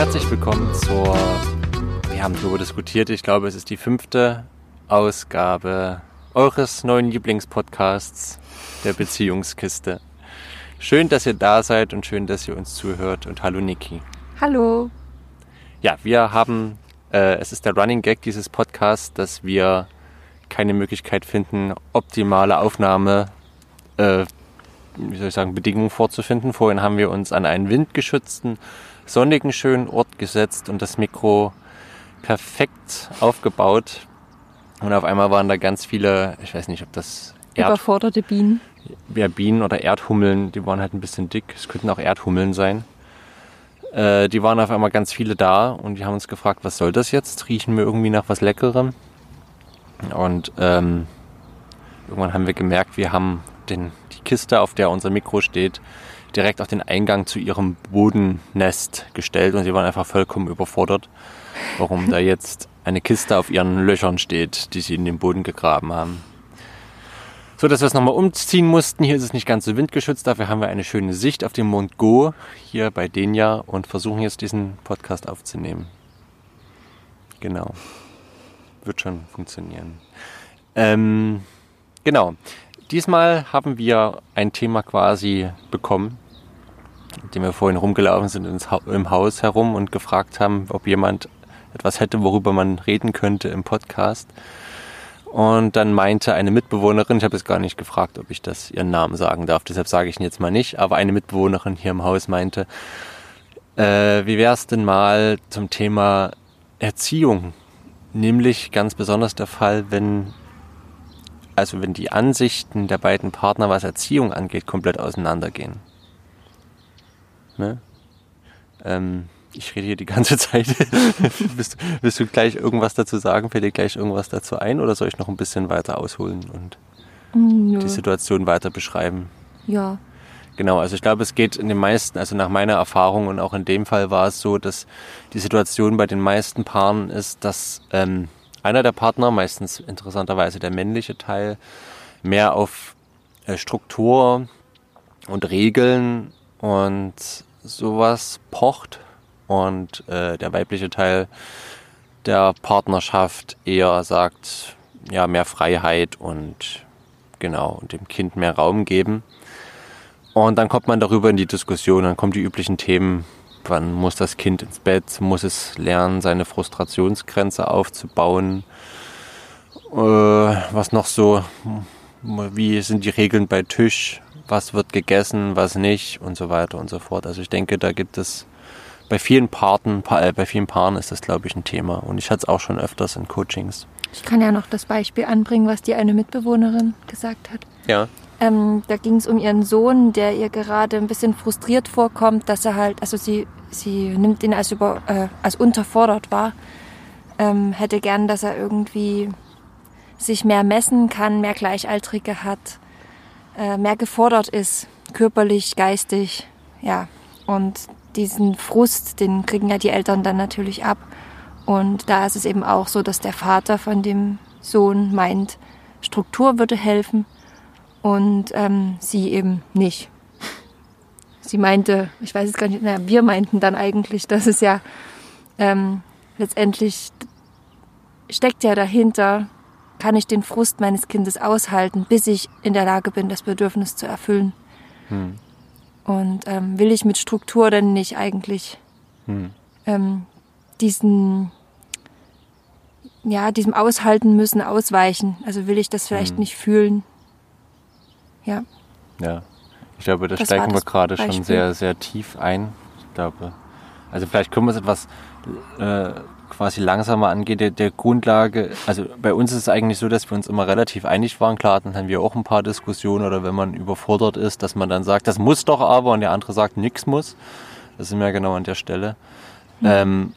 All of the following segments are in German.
herzlich willkommen zur, wir haben darüber diskutiert, ich glaube es ist die fünfte Ausgabe eures neuen Lieblingspodcasts, der Beziehungskiste. Schön, dass ihr da seid und schön, dass ihr uns zuhört und hallo Niki. Hallo. Ja, wir haben, äh, es ist der Running Gag dieses Podcasts, dass wir keine Möglichkeit finden, optimale Aufnahme, äh, wie soll ich sagen, Bedingungen vorzufinden. Vorhin haben wir uns an einen windgeschützten, sonnigen, schönen Ort gesetzt und das Mikro perfekt aufgebaut. Und auf einmal waren da ganz viele, ich weiß nicht, ob das Erd überforderte Bienen. Ja, Bienen oder Erdhummeln, die waren halt ein bisschen dick. Es könnten auch Erdhummeln sein. Äh, die waren auf einmal ganz viele da und die haben uns gefragt, was soll das jetzt? Riechen wir irgendwie nach was Leckerem? Und ähm, irgendwann haben wir gemerkt, wir haben den, die Kiste, auf der unser Mikro steht, direkt auf den Eingang zu ihrem Bodennest gestellt und sie waren einfach vollkommen überfordert, warum da jetzt eine Kiste auf ihren Löchern steht, die sie in den Boden gegraben haben. So dass wir es nochmal umziehen mussten. Hier ist es nicht ganz so windgeschützt, dafür haben wir eine schöne Sicht auf den Mont Go hier bei Denia und versuchen jetzt diesen Podcast aufzunehmen. Genau. Wird schon funktionieren. Ähm, genau. Diesmal haben wir ein Thema quasi bekommen, mit dem wir vorhin rumgelaufen sind im Haus herum und gefragt haben, ob jemand etwas hätte, worüber man reden könnte im Podcast. Und dann meinte eine Mitbewohnerin, ich habe jetzt gar nicht gefragt, ob ich das ihren Namen sagen darf, deshalb sage ich ihn jetzt mal nicht, aber eine Mitbewohnerin hier im Haus meinte, äh, wie wäre es denn mal zum Thema Erziehung? Nämlich ganz besonders der Fall, wenn also wenn die Ansichten der beiden Partner, was Erziehung angeht, komplett auseinandergehen. Ne? Ähm, ich rede hier die ganze Zeit. willst, willst, du gleich irgendwas dazu sagen? Fällt dir gleich irgendwas dazu ein oder soll ich noch ein bisschen weiter ausholen und mm, ja. die Situation weiter beschreiben? Ja. Genau, also ich glaube, es geht in den meisten, also nach meiner Erfahrung und auch in dem Fall war es so, dass die Situation bei den meisten Paaren ist, dass ähm, einer der Partner, meistens interessanterweise der männliche Teil, mehr auf äh, Struktur und Regeln und sowas pocht und äh, der weibliche Teil der Partnerschaft eher sagt, ja, mehr Freiheit und genau, und dem Kind mehr Raum geben. Und dann kommt man darüber in die Diskussion, dann kommen die üblichen Themen, wann muss das Kind ins Bett, muss es lernen, seine Frustrationsgrenze aufzubauen, äh, was noch so, wie sind die Regeln bei Tisch, was wird gegessen, was nicht und so weiter und so fort. Also ich denke, da gibt es bei vielen Paaren, äh, bei vielen Paaren ist das, glaube ich, ein Thema. Und ich hatte es auch schon öfters in Coachings. Ich kann ja noch das Beispiel anbringen, was die eine Mitbewohnerin gesagt hat. Ja. Ähm, da ging es um ihren Sohn, der ihr gerade ein bisschen frustriert vorkommt, dass er halt, also sie, sie nimmt ihn als, über, äh, als unterfordert wahr, ähm, hätte gern, dass er irgendwie sich mehr messen kann, mehr Gleichaltrige hat, äh, mehr gefordert ist, körperlich, geistig, ja. Und diesen Frust, den kriegen ja die Eltern dann natürlich ab. Und da ist es eben auch so, dass der Vater von dem Sohn meint, Struktur würde helfen und ähm, sie eben nicht. Sie meinte, ich weiß es gar nicht, naja, wir meinten dann eigentlich, dass es ja ähm, letztendlich steckt ja dahinter, kann ich den Frust meines Kindes aushalten, bis ich in der Lage bin, das Bedürfnis zu erfüllen. Hm. Und ähm, will ich mit Struktur denn nicht eigentlich hm. ähm, diesen, ja, diesem Aushalten müssen ausweichen? Also will ich das vielleicht hm. nicht fühlen? Ja. Ja. Ich glaube, da steigen wir gerade schon sehr, sehr tief ein. Ich glaube, also vielleicht können wir es etwas äh, quasi langsamer angehen. Der, der, Grundlage, also bei uns ist es eigentlich so, dass wir uns immer relativ einig waren. Klar, dann haben wir auch ein paar Diskussionen oder wenn man überfordert ist, dass man dann sagt, das muss doch aber und der andere sagt, nichts muss. Das sind wir genau an der Stelle. Mhm. Ähm,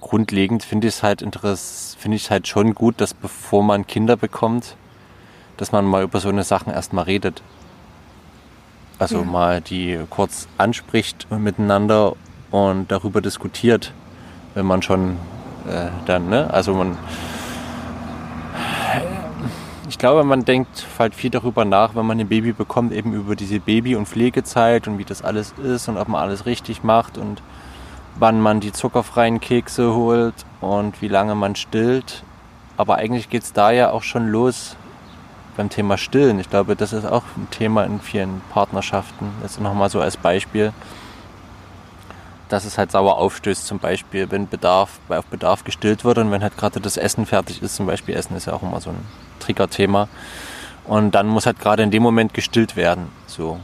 grundlegend finde ich es halt finde ich halt schon gut, dass bevor man Kinder bekommt, dass man mal über so eine Sachen erstmal redet. Also ja. mal die kurz anspricht miteinander und darüber diskutiert, wenn man schon äh, dann, ne? Also man. Ich glaube, man denkt halt viel darüber nach, wenn man ein Baby bekommt, eben über diese Baby- und Pflegezeit und wie das alles ist und ob man alles richtig macht und wann man die zuckerfreien Kekse holt und wie lange man stillt. Aber eigentlich geht es da ja auch schon los beim Thema Stillen. Ich glaube, das ist auch ein Thema in vielen Partnerschaften. Ist nochmal so als Beispiel, dass es halt sauer aufstößt, zum Beispiel, wenn Bedarf, auf Bedarf gestillt wird und wenn halt gerade das Essen fertig ist, zum Beispiel Essen ist ja auch immer so ein Triggerthema. Und dann muss halt gerade in dem Moment gestillt werden. So.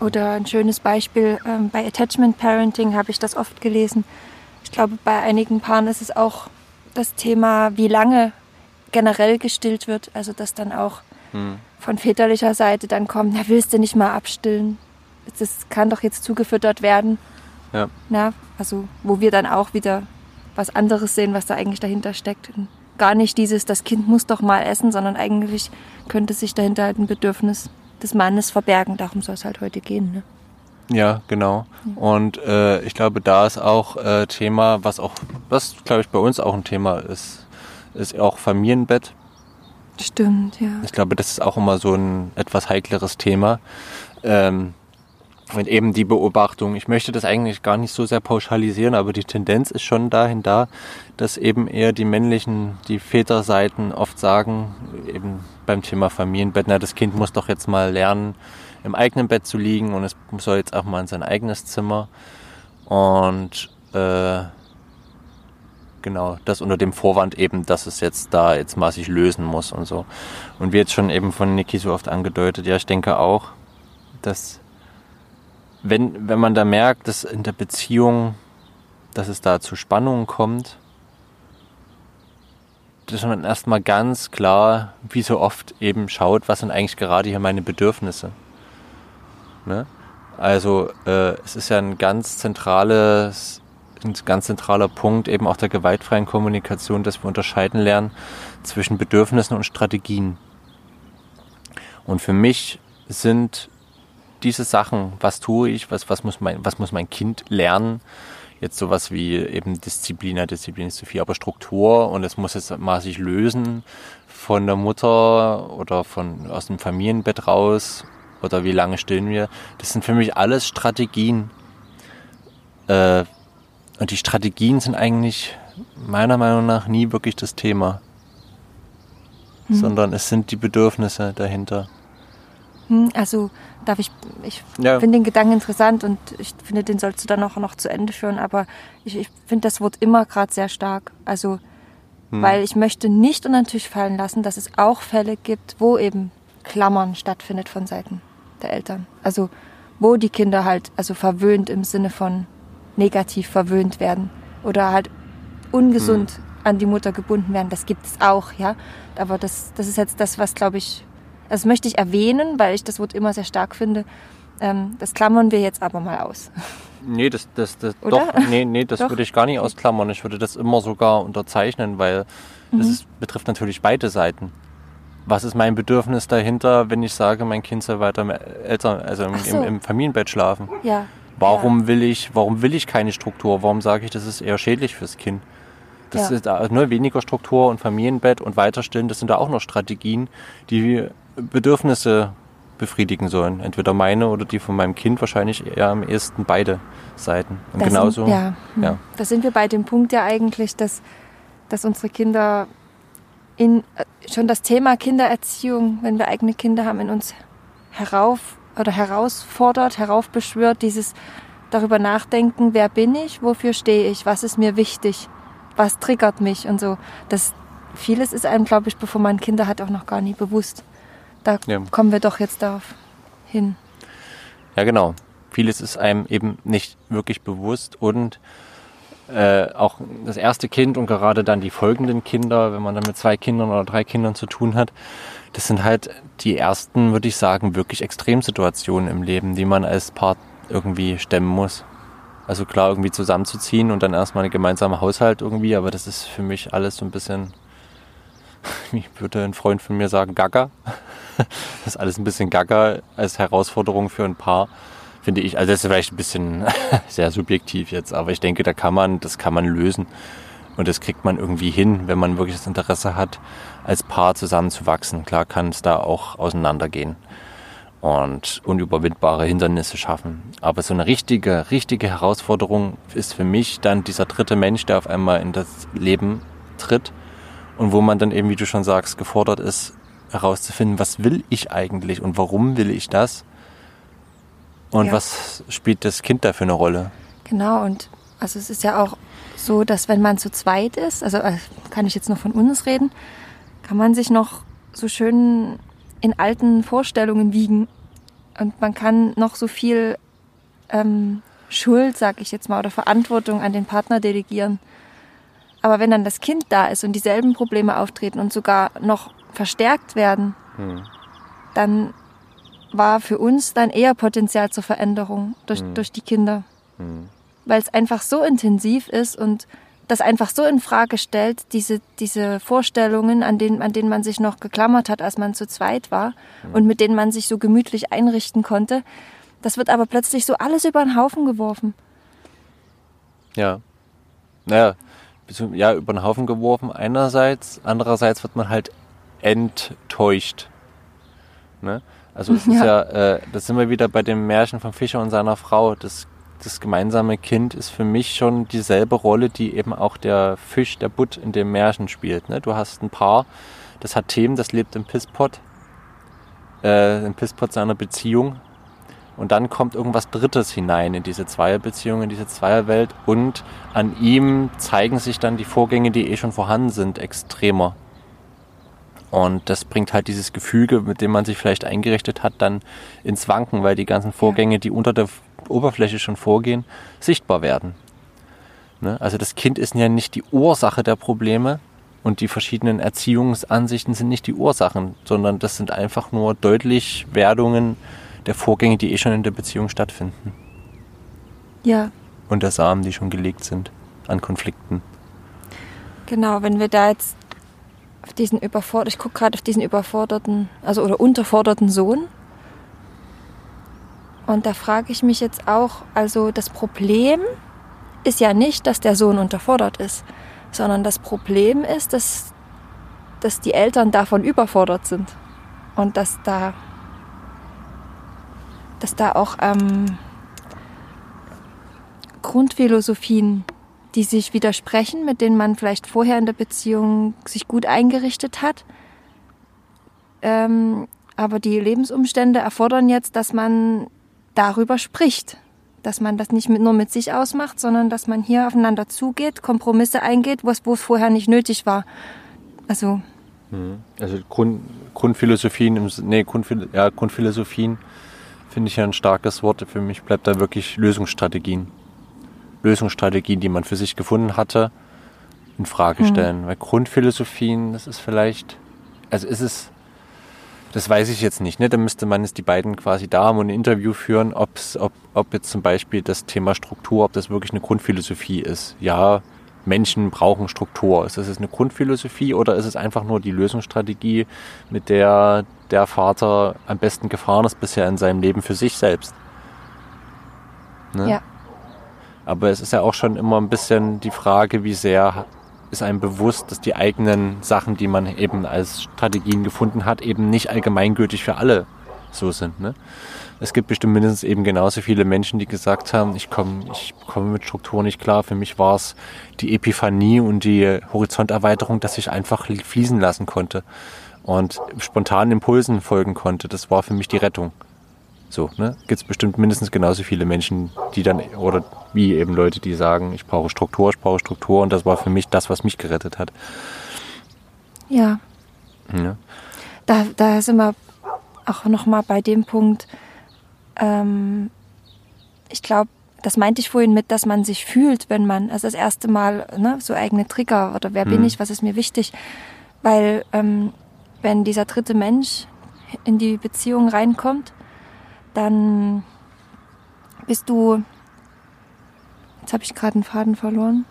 Oder ein schönes Beispiel, ähm, bei Attachment Parenting habe ich das oft gelesen. Ich glaube, bei einigen Paaren ist es auch das Thema, wie lange generell gestillt wird. Also dass dann auch hm. von väterlicher Seite dann kommt, na willst du nicht mal abstillen? Das kann doch jetzt zugefüttert werden. Ja. Na, also wo wir dann auch wieder was anderes sehen, was da eigentlich dahinter steckt. Und gar nicht dieses, das Kind muss doch mal essen, sondern eigentlich könnte sich dahinter halt ein Bedürfnis des Mannes verbergen. Darum soll es halt heute gehen. Ne? Ja, genau. Und äh, ich glaube, da ist auch äh, Thema, was auch, was glaube ich bei uns auch ein Thema ist, ist auch Familienbett. Stimmt, ja. Ich glaube, das ist auch immer so ein etwas heikleres Thema. Ähm, und eben die Beobachtung, ich möchte das eigentlich gar nicht so sehr pauschalisieren, aber die Tendenz ist schon dahin da, dass eben eher die männlichen, die Väterseiten oft sagen, eben beim Thema Familienbett, na, das Kind muss doch jetzt mal lernen, im eigenen Bett zu liegen und es soll jetzt auch mal in sein eigenes Zimmer. Und äh, genau, das unter dem Vorwand eben, dass es jetzt da jetzt sich lösen muss und so. Und wie jetzt schon eben von Niki so oft angedeutet, ja, ich denke auch, dass wenn, wenn man da merkt, dass in der Beziehung, dass es da zu Spannungen kommt, dass man erstmal ganz klar, wie so oft eben schaut, was sind eigentlich gerade hier meine Bedürfnisse. Ne? Also äh, es ist ja ein ganz zentrales ein ganz zentraler Punkt eben auch der gewaltfreien Kommunikation, dass wir unterscheiden lernen zwischen Bedürfnissen und Strategien. Und für mich sind diese Sachen, was tue ich, was, was, muss, mein, was muss mein Kind lernen, jetzt sowas wie eben Disziplin, ja, Disziplin ist zu viel, aber Struktur und es muss jetzt mal sich lösen von der Mutter oder von, aus dem Familienbett raus oder wie lange stillen wir. Das sind für mich alles Strategien. Äh, und die Strategien sind eigentlich meiner Meinung nach nie wirklich das Thema, hm. sondern es sind die Bedürfnisse dahinter. Hm, also darf ich, ich ja. finde den Gedanken interessant und ich finde, den sollst du dann auch noch zu Ende führen, aber ich, ich finde das Wort immer gerade sehr stark. Also, hm. weil ich möchte nicht unter den Tisch fallen lassen, dass es auch Fälle gibt, wo eben Klammern stattfindet von Seiten der Eltern. Also, wo die Kinder halt, also verwöhnt im Sinne von negativ verwöhnt werden oder halt ungesund hm. an die Mutter gebunden werden. Das gibt es auch, ja. Aber das, das ist jetzt das, was, glaube ich, das möchte ich erwähnen, weil ich das Wort immer sehr stark finde. Ähm, das klammern wir jetzt aber mal aus. Nee, das, das, das doch, nee, nee, das doch. würde ich gar nicht ausklammern. Ich würde das immer sogar unterzeichnen, weil mhm. das ist, betrifft natürlich beide Seiten. Was ist mein Bedürfnis dahinter, wenn ich sage, mein Kind soll weiter im Eltern, also im, so. im, im Familienbett schlafen? Ja. Warum ja. will ich, warum will ich keine Struktur? Warum sage ich, das ist eher schädlich fürs Kind? Das ja. ist ne, weniger Struktur und Familienbett und weiterstillen, das sind da auch noch Strategien, die Bedürfnisse befriedigen sollen. Entweder meine oder die von meinem Kind, wahrscheinlich eher am ehesten beide Seiten. Und das genauso. Sind, ja, ja. Da sind wir bei dem Punkt ja eigentlich, dass, dass unsere Kinder in äh, schon das Thema Kindererziehung, wenn wir eigene Kinder haben, in uns herauf oder herausfordert, heraufbeschwört, dieses darüber nachdenken, wer bin ich, wofür stehe ich, was ist mir wichtig, was triggert mich und so. Das vieles ist einem, glaube ich, bevor man Kinder hat, auch noch gar nie bewusst. Da ja. kommen wir doch jetzt darauf hin. Ja, genau. Vieles ist einem eben nicht wirklich bewusst und äh, auch das erste Kind und gerade dann die folgenden Kinder, wenn man dann mit zwei Kindern oder drei Kindern zu tun hat, das sind halt die ersten, würde ich sagen, wirklich Extremsituationen im Leben, die man als Paar irgendwie stemmen muss. Also klar, irgendwie zusammenzuziehen und dann erstmal einen gemeinsamen Haushalt irgendwie, aber das ist für mich alles so ein bisschen, wie würde ein Freund von mir sagen, gaga. Das ist alles ein bisschen gaga als Herausforderung für ein Paar, finde ich. Also das ist vielleicht ein bisschen sehr subjektiv jetzt, aber ich denke, da kann man, das kann man lösen. Und das kriegt man irgendwie hin, wenn man wirklich das Interesse hat, als Paar zusammenzuwachsen. Klar kann es da auch auseinandergehen. und unüberwindbare Hindernisse schaffen. Aber so eine richtige, richtige Herausforderung ist für mich dann dieser dritte Mensch, der auf einmal in das Leben tritt und wo man dann eben, wie du schon sagst, gefordert ist, herauszufinden, was will ich eigentlich und warum will ich das und ja. was spielt das Kind da für eine Rolle. Genau, und also es ist ja auch so, dass wenn man zu zweit ist, also äh, kann ich jetzt noch von uns reden, kann man sich noch so schön in alten Vorstellungen wiegen. Und man kann noch so viel ähm, Schuld, sag ich jetzt mal, oder Verantwortung an den Partner delegieren. Aber wenn dann das Kind da ist und dieselben Probleme auftreten und sogar noch verstärkt werden, hm. dann war für uns dann eher Potenzial zur Veränderung durch, hm. durch die Kinder. Hm. Weil es einfach so intensiv ist und das einfach so in Frage stellt, diese, diese Vorstellungen, an denen, an denen man sich noch geklammert hat, als man zu zweit war mhm. und mit denen man sich so gemütlich einrichten konnte. Das wird aber plötzlich so alles über den Haufen geworfen. Ja. Naja, ja, über den Haufen geworfen einerseits, andererseits wird man halt enttäuscht. Ne? Also es ist ja, ja äh, das sind wir wieder bei dem Märchen von Fischer und seiner Frau. Das das gemeinsame Kind ist für mich schon dieselbe Rolle, die eben auch der Fisch, der Butt in dem Märchen spielt. Ne? Du hast ein Paar, das hat Themen, das lebt im Pisspot, äh, im Pisspot seiner Beziehung. Und dann kommt irgendwas Drittes hinein in diese Zweierbeziehung, in diese Zweierwelt. Und an ihm zeigen sich dann die Vorgänge, die eh schon vorhanden sind, extremer. Und das bringt halt dieses Gefüge, mit dem man sich vielleicht eingerichtet hat, dann ins Wanken, weil die ganzen Vorgänge, die unter der Oberfläche schon vorgehen, sichtbar werden. Ne? Also das Kind ist ja nicht die Ursache der Probleme und die verschiedenen Erziehungsansichten sind nicht die Ursachen, sondern das sind einfach nur deutlich Werdungen der Vorgänge, die eh schon in der Beziehung stattfinden. Ja. Und der Samen, die schon gelegt sind an Konflikten. Genau, wenn wir da jetzt auf diesen überforderten, ich gucke gerade auf diesen überforderten, also oder unterforderten Sohn. Und da frage ich mich jetzt auch, also das Problem ist ja nicht, dass der Sohn unterfordert ist, sondern das Problem ist, dass, dass die Eltern davon überfordert sind. Und dass da, dass da auch ähm, Grundphilosophien, die sich widersprechen, mit denen man vielleicht vorher in der Beziehung sich gut eingerichtet hat, ähm, aber die Lebensumstände erfordern jetzt, dass man darüber spricht. Dass man das nicht mit, nur mit sich ausmacht, sondern dass man hier aufeinander zugeht, Kompromisse eingeht, wo es vorher nicht nötig war. Also. Mhm. Also Grund, Grundphilosophien, im, nee, Grundphil ja, Grundphilosophien finde ich ja ein starkes Wort. Für mich bleibt da wirklich Lösungsstrategien. Lösungsstrategien, die man für sich gefunden hatte, in Frage mhm. stellen. Mhm. Weil Grundphilosophien, das ist vielleicht, also ist es das weiß ich jetzt nicht. Ne? Da müsste man jetzt die beiden quasi da haben und ein Interview führen, ob's, ob, ob jetzt zum Beispiel das Thema Struktur, ob das wirklich eine Grundphilosophie ist. Ja, Menschen brauchen Struktur. Ist das eine Grundphilosophie oder ist es einfach nur die Lösungsstrategie, mit der der Vater am besten gefahren ist bisher in seinem Leben für sich selbst? Ne? Ja. Aber es ist ja auch schon immer ein bisschen die Frage, wie sehr ist einem bewusst, dass die eigenen Sachen, die man eben als Strategien gefunden hat, eben nicht allgemeingültig für alle so sind. Ne? Es gibt bestimmt mindestens eben genauso viele Menschen, die gesagt haben, ich komme ich komme mit Struktur nicht klar. Für mich war es die Epiphanie und die Horizonterweiterung, dass ich einfach fließen lassen konnte und spontanen Impulsen folgen konnte. Das war für mich die Rettung. So, ne? Gibt es bestimmt mindestens genauso viele Menschen, die dann, oder wie eben Leute, die sagen, ich brauche Struktur, ich brauche Struktur und das war für mich das, was mich gerettet hat. Ja. ja. Da, da sind wir auch nochmal bei dem Punkt, ähm, ich glaube, das meinte ich vorhin mit, dass man sich fühlt, wenn man, also das erste Mal, ne, so eigene Trigger oder wer hm. bin mhm. ich, was ist mir wichtig, weil ähm, wenn dieser dritte Mensch in die Beziehung reinkommt, dann bist du. Jetzt habe ich gerade einen Faden verloren.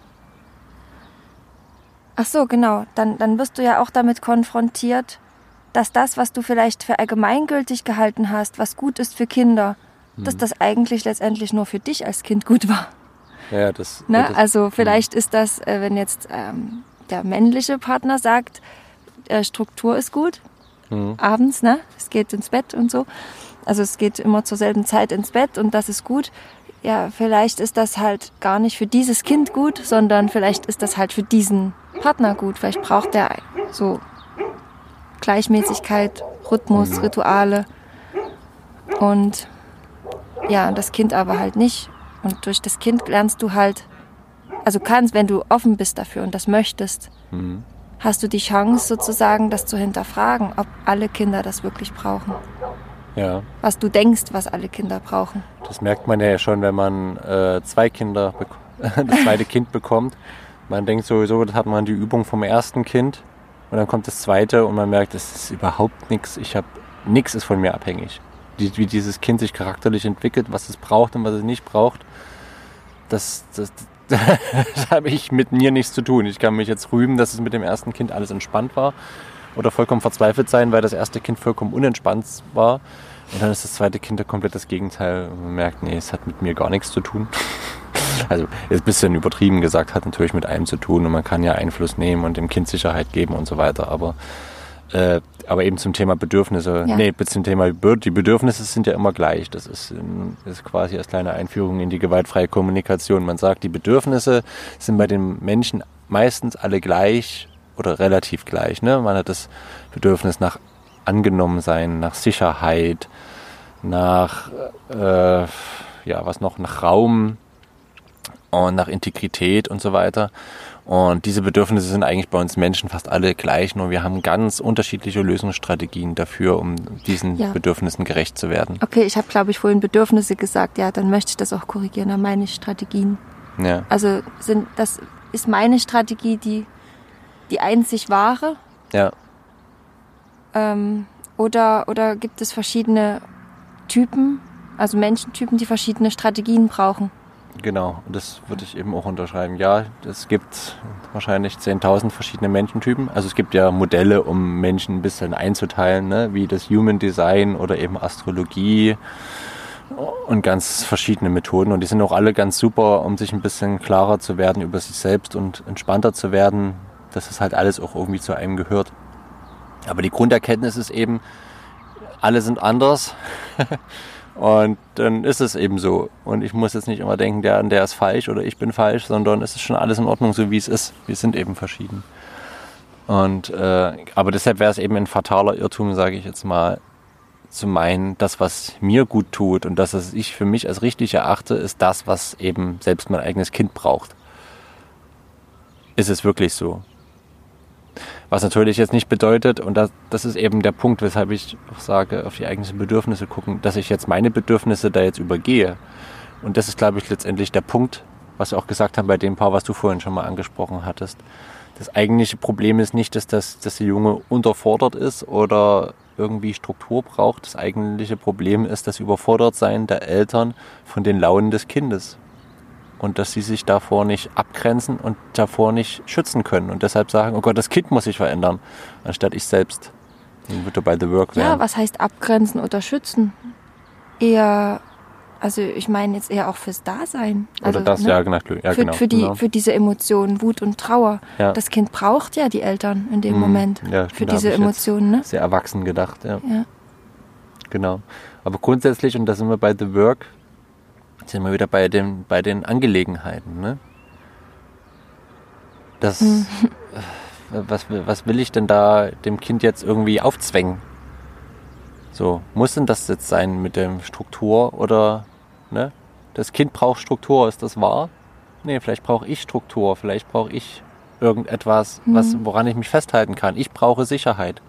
Ach so, genau. Dann, dann wirst du ja auch damit konfrontiert, dass das, was du vielleicht für allgemeingültig gehalten hast, was gut ist für Kinder, mhm. dass das eigentlich letztendlich nur für dich als Kind gut war. Ja, das. Ne? das also vielleicht mhm. ist das, äh, wenn jetzt ähm, der männliche Partner sagt, äh, Struktur ist gut, mhm. abends, ne? Es geht ins Bett und so also es geht immer zur selben Zeit ins Bett und das ist gut. Ja, vielleicht ist das halt gar nicht für dieses Kind gut, sondern vielleicht ist das halt für diesen Partner gut. Vielleicht braucht der so Gleichmäßigkeit, Rhythmus, mhm. Rituale und ja, das Kind aber halt nicht. Und durch das Kind lernst du halt, also kannst, wenn du offen bist dafür und das möchtest, mhm. hast du die Chance sozusagen, das zu hinterfragen, ob alle Kinder das wirklich brauchen. Ja. Was du denkst, was alle Kinder brauchen. Das merkt man ja schon, wenn man äh, zwei Kinder, das zweite Kind bekommt. Man denkt sowieso, das hat man die Übung vom ersten Kind und dann kommt das zweite und man merkt, es ist überhaupt nichts. Ich habe nichts ist von mir abhängig. Die, wie dieses Kind sich charakterlich entwickelt, was es braucht und was es nicht braucht, das, das, das habe ich mit mir nichts zu tun. Ich kann mich jetzt rühmen, dass es mit dem ersten Kind alles entspannt war oder vollkommen verzweifelt sein, weil das erste Kind vollkommen unentspannt war. Und dann ist das zweite Kind komplett das Gegenteil. Und man merkt, nee, es hat mit mir gar nichts zu tun. Also ist ein bisschen übertrieben gesagt, hat natürlich mit allem zu tun und man kann ja Einfluss nehmen und dem Kind Sicherheit geben und so weiter. Aber, äh, aber eben zum Thema Bedürfnisse, ja. nee, zum Thema die Bedürfnisse sind ja immer gleich. Das ist, ist quasi als kleine Einführung in die gewaltfreie Kommunikation. Man sagt, die Bedürfnisse sind bei den Menschen meistens alle gleich oder relativ gleich. Ne? Man hat das Bedürfnis nach Angenommensein, nach Sicherheit, nach, äh, ja, was noch, nach Raum und nach Integrität und so weiter. Und diese Bedürfnisse sind eigentlich bei uns Menschen fast alle gleich, nur wir haben ganz unterschiedliche Lösungsstrategien dafür, um diesen ja. Bedürfnissen gerecht zu werden. Okay, ich habe, glaube ich, vorhin Bedürfnisse gesagt. Ja, dann möchte ich das auch korrigieren. Dann meine ich Strategien. Ja. Also sind, das ist meine Strategie, die die einzig wahre? Ja. Ähm, oder, oder gibt es verschiedene Typen, also Menschentypen, die verschiedene Strategien brauchen? Genau, und das würde ich eben auch unterschreiben. Ja, es gibt wahrscheinlich 10.000 verschiedene Menschentypen. Also es gibt ja Modelle, um Menschen ein bisschen einzuteilen, ne? wie das Human Design oder eben Astrologie und ganz verschiedene Methoden. Und die sind auch alle ganz super, um sich ein bisschen klarer zu werden über sich selbst und entspannter zu werden, dass das halt alles auch irgendwie zu einem gehört. Aber die Grunderkenntnis ist eben, alle sind anders. und dann ist es eben so. Und ich muss jetzt nicht immer denken, der, der ist falsch oder ich bin falsch, sondern es ist schon alles in Ordnung, so wie es ist. Wir sind eben verschieden. Und, äh, aber deshalb wäre es eben ein fataler Irrtum, sage ich jetzt mal, zu meinen, das, was mir gut tut und das, was ich für mich als richtig erachte, ist das, was eben selbst mein eigenes Kind braucht. Ist es wirklich so? Was natürlich jetzt nicht bedeutet, und das, das ist eben der Punkt, weshalb ich auch sage, auf die eigenen Bedürfnisse gucken, dass ich jetzt meine Bedürfnisse da jetzt übergehe. Und das ist, glaube ich, letztendlich der Punkt, was wir auch gesagt haben bei dem Paar, was du vorhin schon mal angesprochen hattest. Das eigentliche Problem ist nicht, dass, das, dass der Junge unterfordert ist oder irgendwie Struktur braucht. Das eigentliche Problem ist das Überfordertsein der Eltern von den Launen des Kindes und dass sie sich davor nicht abgrenzen und davor nicht schützen können und deshalb sagen, oh Gott, das Kind muss sich verändern, anstatt ich selbst. Dann wird bei The Work werden. Ja, was heißt abgrenzen oder schützen? Eher, also ich meine jetzt eher auch fürs Dasein. Also, oder das, ne? ja, genau. Ja, für, genau, für, die, genau. für diese Emotionen, Wut und Trauer. Ja. Das Kind braucht ja die Eltern in dem mhm. Moment ja, für diese Emotionen. Ne? Sehr erwachsen gedacht, ja. ja. Genau. Aber grundsätzlich, und da sind wir bei The Work, sind wir wieder bei, dem, bei den Angelegenheiten. Ne? Das, mhm. was, was will ich denn da dem Kind jetzt irgendwie aufzwängen? So, muss denn das jetzt sein mit der Struktur oder, ne? Das Kind braucht Struktur, ist das wahr? Nee, vielleicht brauche ich Struktur, vielleicht brauche ich irgendetwas, mhm. was, woran ich mich festhalten kann. Ich brauche Sicherheit,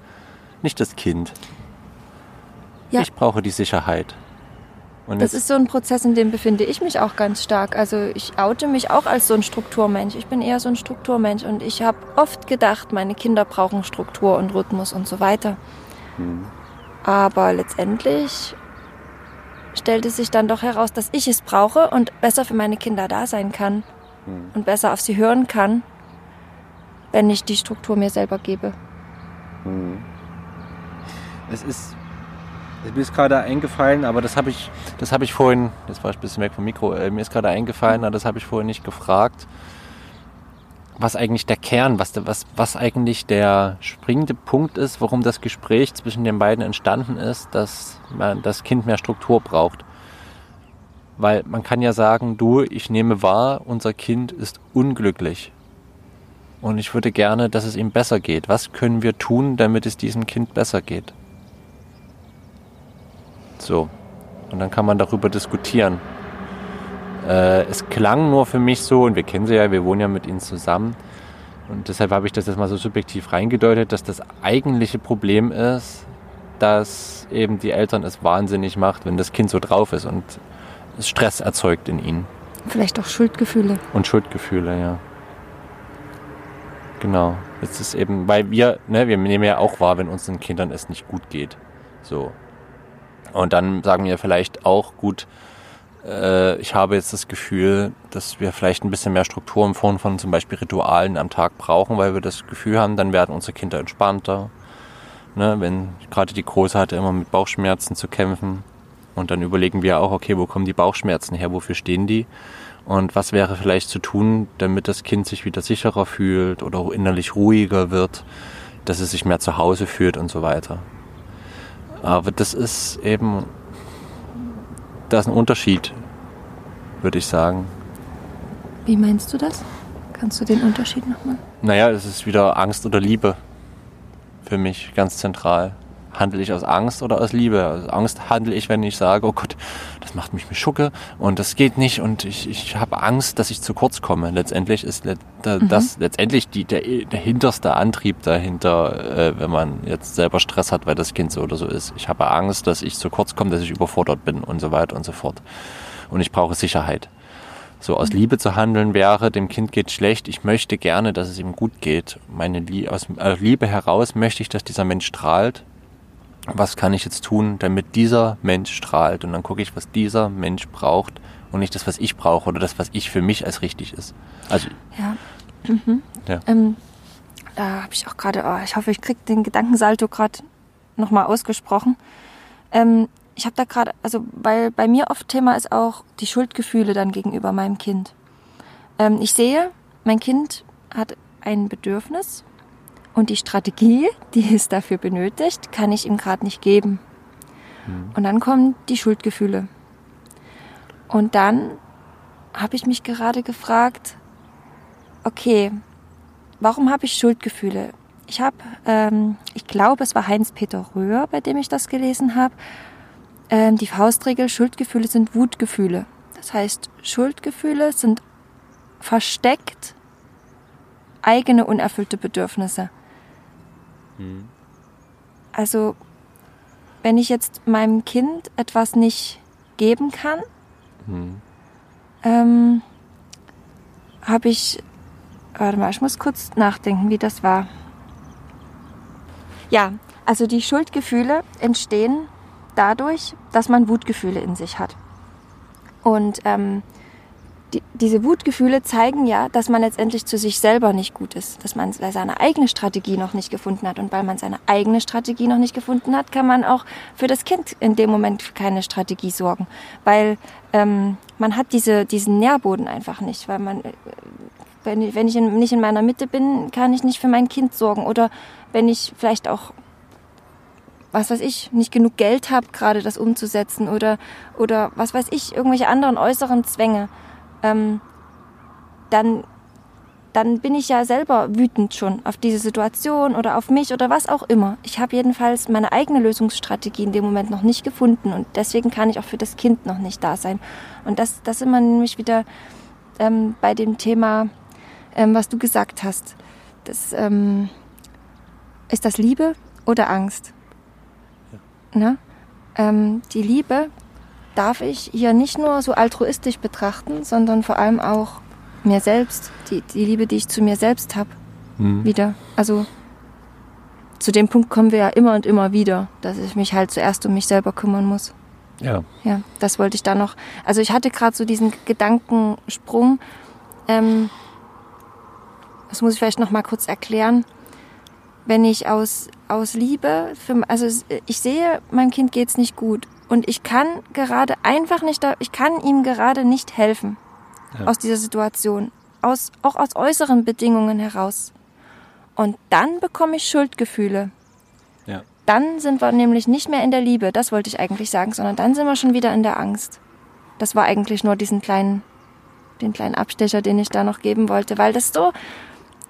nicht das Kind. Ja. Ich brauche die Sicherheit. Und das ist so ein Prozess, in dem befinde ich mich auch ganz stark. Also ich oute mich auch als so ein Strukturmensch. Ich bin eher so ein Strukturmensch und ich habe oft gedacht, meine Kinder brauchen Struktur und Rhythmus und so weiter. Mhm. Aber letztendlich stellte sich dann doch heraus, dass ich es brauche und besser für meine Kinder da sein kann mhm. und besser auf sie hören kann, wenn ich die Struktur mir selber gebe. Mhm. Es ist mir ist gerade eingefallen, aber das habe ich, das ich vorhin, das war ein bisschen weg vom Mikro, äh, mir ist gerade eingefallen, aber das habe ich vorhin nicht gefragt. was eigentlich der Kern, was, was, was eigentlich der springende Punkt ist, warum das Gespräch zwischen den beiden entstanden ist, dass man das Kind mehr Struktur braucht. Weil man kann ja sagen, du, ich nehme wahr, unser Kind ist unglücklich. Und ich würde gerne, dass es ihm besser geht. Was können wir tun, damit es diesem Kind besser geht? So. Und dann kann man darüber diskutieren. Äh, es klang nur für mich so, und wir kennen sie ja, wir wohnen ja mit ihnen zusammen. Und deshalb habe ich das jetzt mal so subjektiv reingedeutet, dass das eigentliche Problem ist, dass eben die Eltern es wahnsinnig macht, wenn das Kind so drauf ist und es Stress erzeugt in ihnen. Vielleicht auch Schuldgefühle. Und Schuldgefühle, ja. Genau. Es ist eben, weil wir, ne, wir nehmen ja auch wahr, wenn unseren Kindern es nicht gut geht. So. Und dann sagen wir vielleicht auch, gut, äh, ich habe jetzt das Gefühl, dass wir vielleicht ein bisschen mehr Struktur in Form von zum Beispiel Ritualen am Tag brauchen, weil wir das Gefühl haben, dann werden unsere Kinder entspannter. Ne, wenn gerade die Große hatte immer mit Bauchschmerzen zu kämpfen. Und dann überlegen wir auch, okay, wo kommen die Bauchschmerzen her, wofür stehen die? Und was wäre vielleicht zu tun, damit das Kind sich wieder sicherer fühlt oder innerlich ruhiger wird, dass es sich mehr zu Hause fühlt und so weiter. Aber das ist eben, da ist ein Unterschied, würde ich sagen. Wie meinst du das? Kannst du den Unterschied nochmal? Naja, es ist wieder Angst oder Liebe für mich ganz zentral. Handle ich aus Angst oder aus Liebe? Aus Angst handle ich, wenn ich sage, oh Gott, das macht mich Schucke und das geht nicht und ich, ich habe Angst, dass ich zu kurz komme. Letztendlich ist le mhm. das letztendlich die, der, der hinterste Antrieb dahinter, äh, wenn man jetzt selber Stress hat, weil das Kind so oder so ist. Ich habe Angst, dass ich zu kurz komme, dass ich überfordert bin und so weiter und so fort. Und ich brauche Sicherheit. So aus mhm. Liebe zu handeln wäre, dem Kind geht schlecht, ich möchte gerne, dass es ihm gut geht. Meine Lie aus Liebe heraus möchte ich, dass dieser Mensch strahlt was kann ich jetzt tun, damit dieser Mensch strahlt. Und dann gucke ich, was dieser Mensch braucht und nicht das, was ich brauche oder das, was ich für mich als richtig ist. Also, ja. Mhm. ja. Ähm, da habe ich auch gerade, oh, ich hoffe, ich kriege den Gedankensalto gerade nochmal ausgesprochen. Ähm, ich habe da gerade, also weil bei mir oft Thema ist auch die Schuldgefühle dann gegenüber meinem Kind. Ähm, ich sehe, mein Kind hat ein Bedürfnis und die Strategie, die es dafür benötigt, kann ich ihm gerade nicht geben. Mhm. Und dann kommen die Schuldgefühle. Und dann habe ich mich gerade gefragt, okay, warum habe ich Schuldgefühle? Ich habe, ähm, ich glaube, es war Heinz-Peter Röhr, bei dem ich das gelesen habe. Ähm, die Faustregel, Schuldgefühle sind Wutgefühle. Das heißt, Schuldgefühle sind versteckt eigene unerfüllte Bedürfnisse. Mhm. Also, wenn ich jetzt meinem Kind etwas nicht geben kann, mhm. ähm, habe ich, warte mal, ich muss kurz nachdenken, wie das war. Ja, also die Schuldgefühle entstehen dadurch, dass man Wutgefühle in sich hat. Und ähm, die, diese Wutgefühle zeigen ja, dass man letztendlich zu sich selber nicht gut ist, dass man seine eigene Strategie noch nicht gefunden hat. Und weil man seine eigene Strategie noch nicht gefunden hat, kann man auch für das Kind in dem Moment keine Strategie sorgen, weil ähm, man hat diese, diesen Nährboden einfach nicht, weil man wenn, wenn ich in, nicht in meiner Mitte bin, kann ich nicht für mein Kind sorgen. Oder wenn ich vielleicht auch, was weiß ich, nicht genug Geld habe, gerade das umzusetzen. Oder, oder was weiß ich, irgendwelche anderen äußeren Zwänge ähm, dann, dann bin ich ja selber wütend schon auf diese Situation oder auf mich oder was auch immer. Ich habe jedenfalls meine eigene Lösungsstrategie in dem Moment noch nicht gefunden und deswegen kann ich auch für das Kind noch nicht da sein. Und das, das sind wir nämlich wieder ähm, bei dem Thema, ähm, was du gesagt hast. Das, ähm, ist das Liebe oder Angst? Ja. Ne? Ähm, die Liebe, darf ich hier nicht nur so altruistisch betrachten, sondern vor allem auch mir selbst, die, die Liebe, die ich zu mir selbst habe, mhm. wieder. Also zu dem Punkt kommen wir ja immer und immer wieder, dass ich mich halt zuerst um mich selber kümmern muss. Ja. Ja, das wollte ich da noch. Also ich hatte gerade so diesen Gedankensprung. Ähm, das muss ich vielleicht noch mal kurz erklären. Wenn ich aus, aus Liebe, für, also ich sehe, meinem Kind geht's nicht gut und ich kann gerade einfach nicht, ich kann ihm gerade nicht helfen ja. aus dieser Situation. aus, auch aus äußeren Bedingungen heraus. Und dann bekomme ich Schuldgefühle. Ja. Dann sind wir nämlich nicht mehr in der Liebe, das wollte ich eigentlich sagen, sondern dann sind wir schon wieder in der Angst. Das war eigentlich nur diesen kleinen, den kleinen Abstecher, den ich da noch geben wollte, weil das so,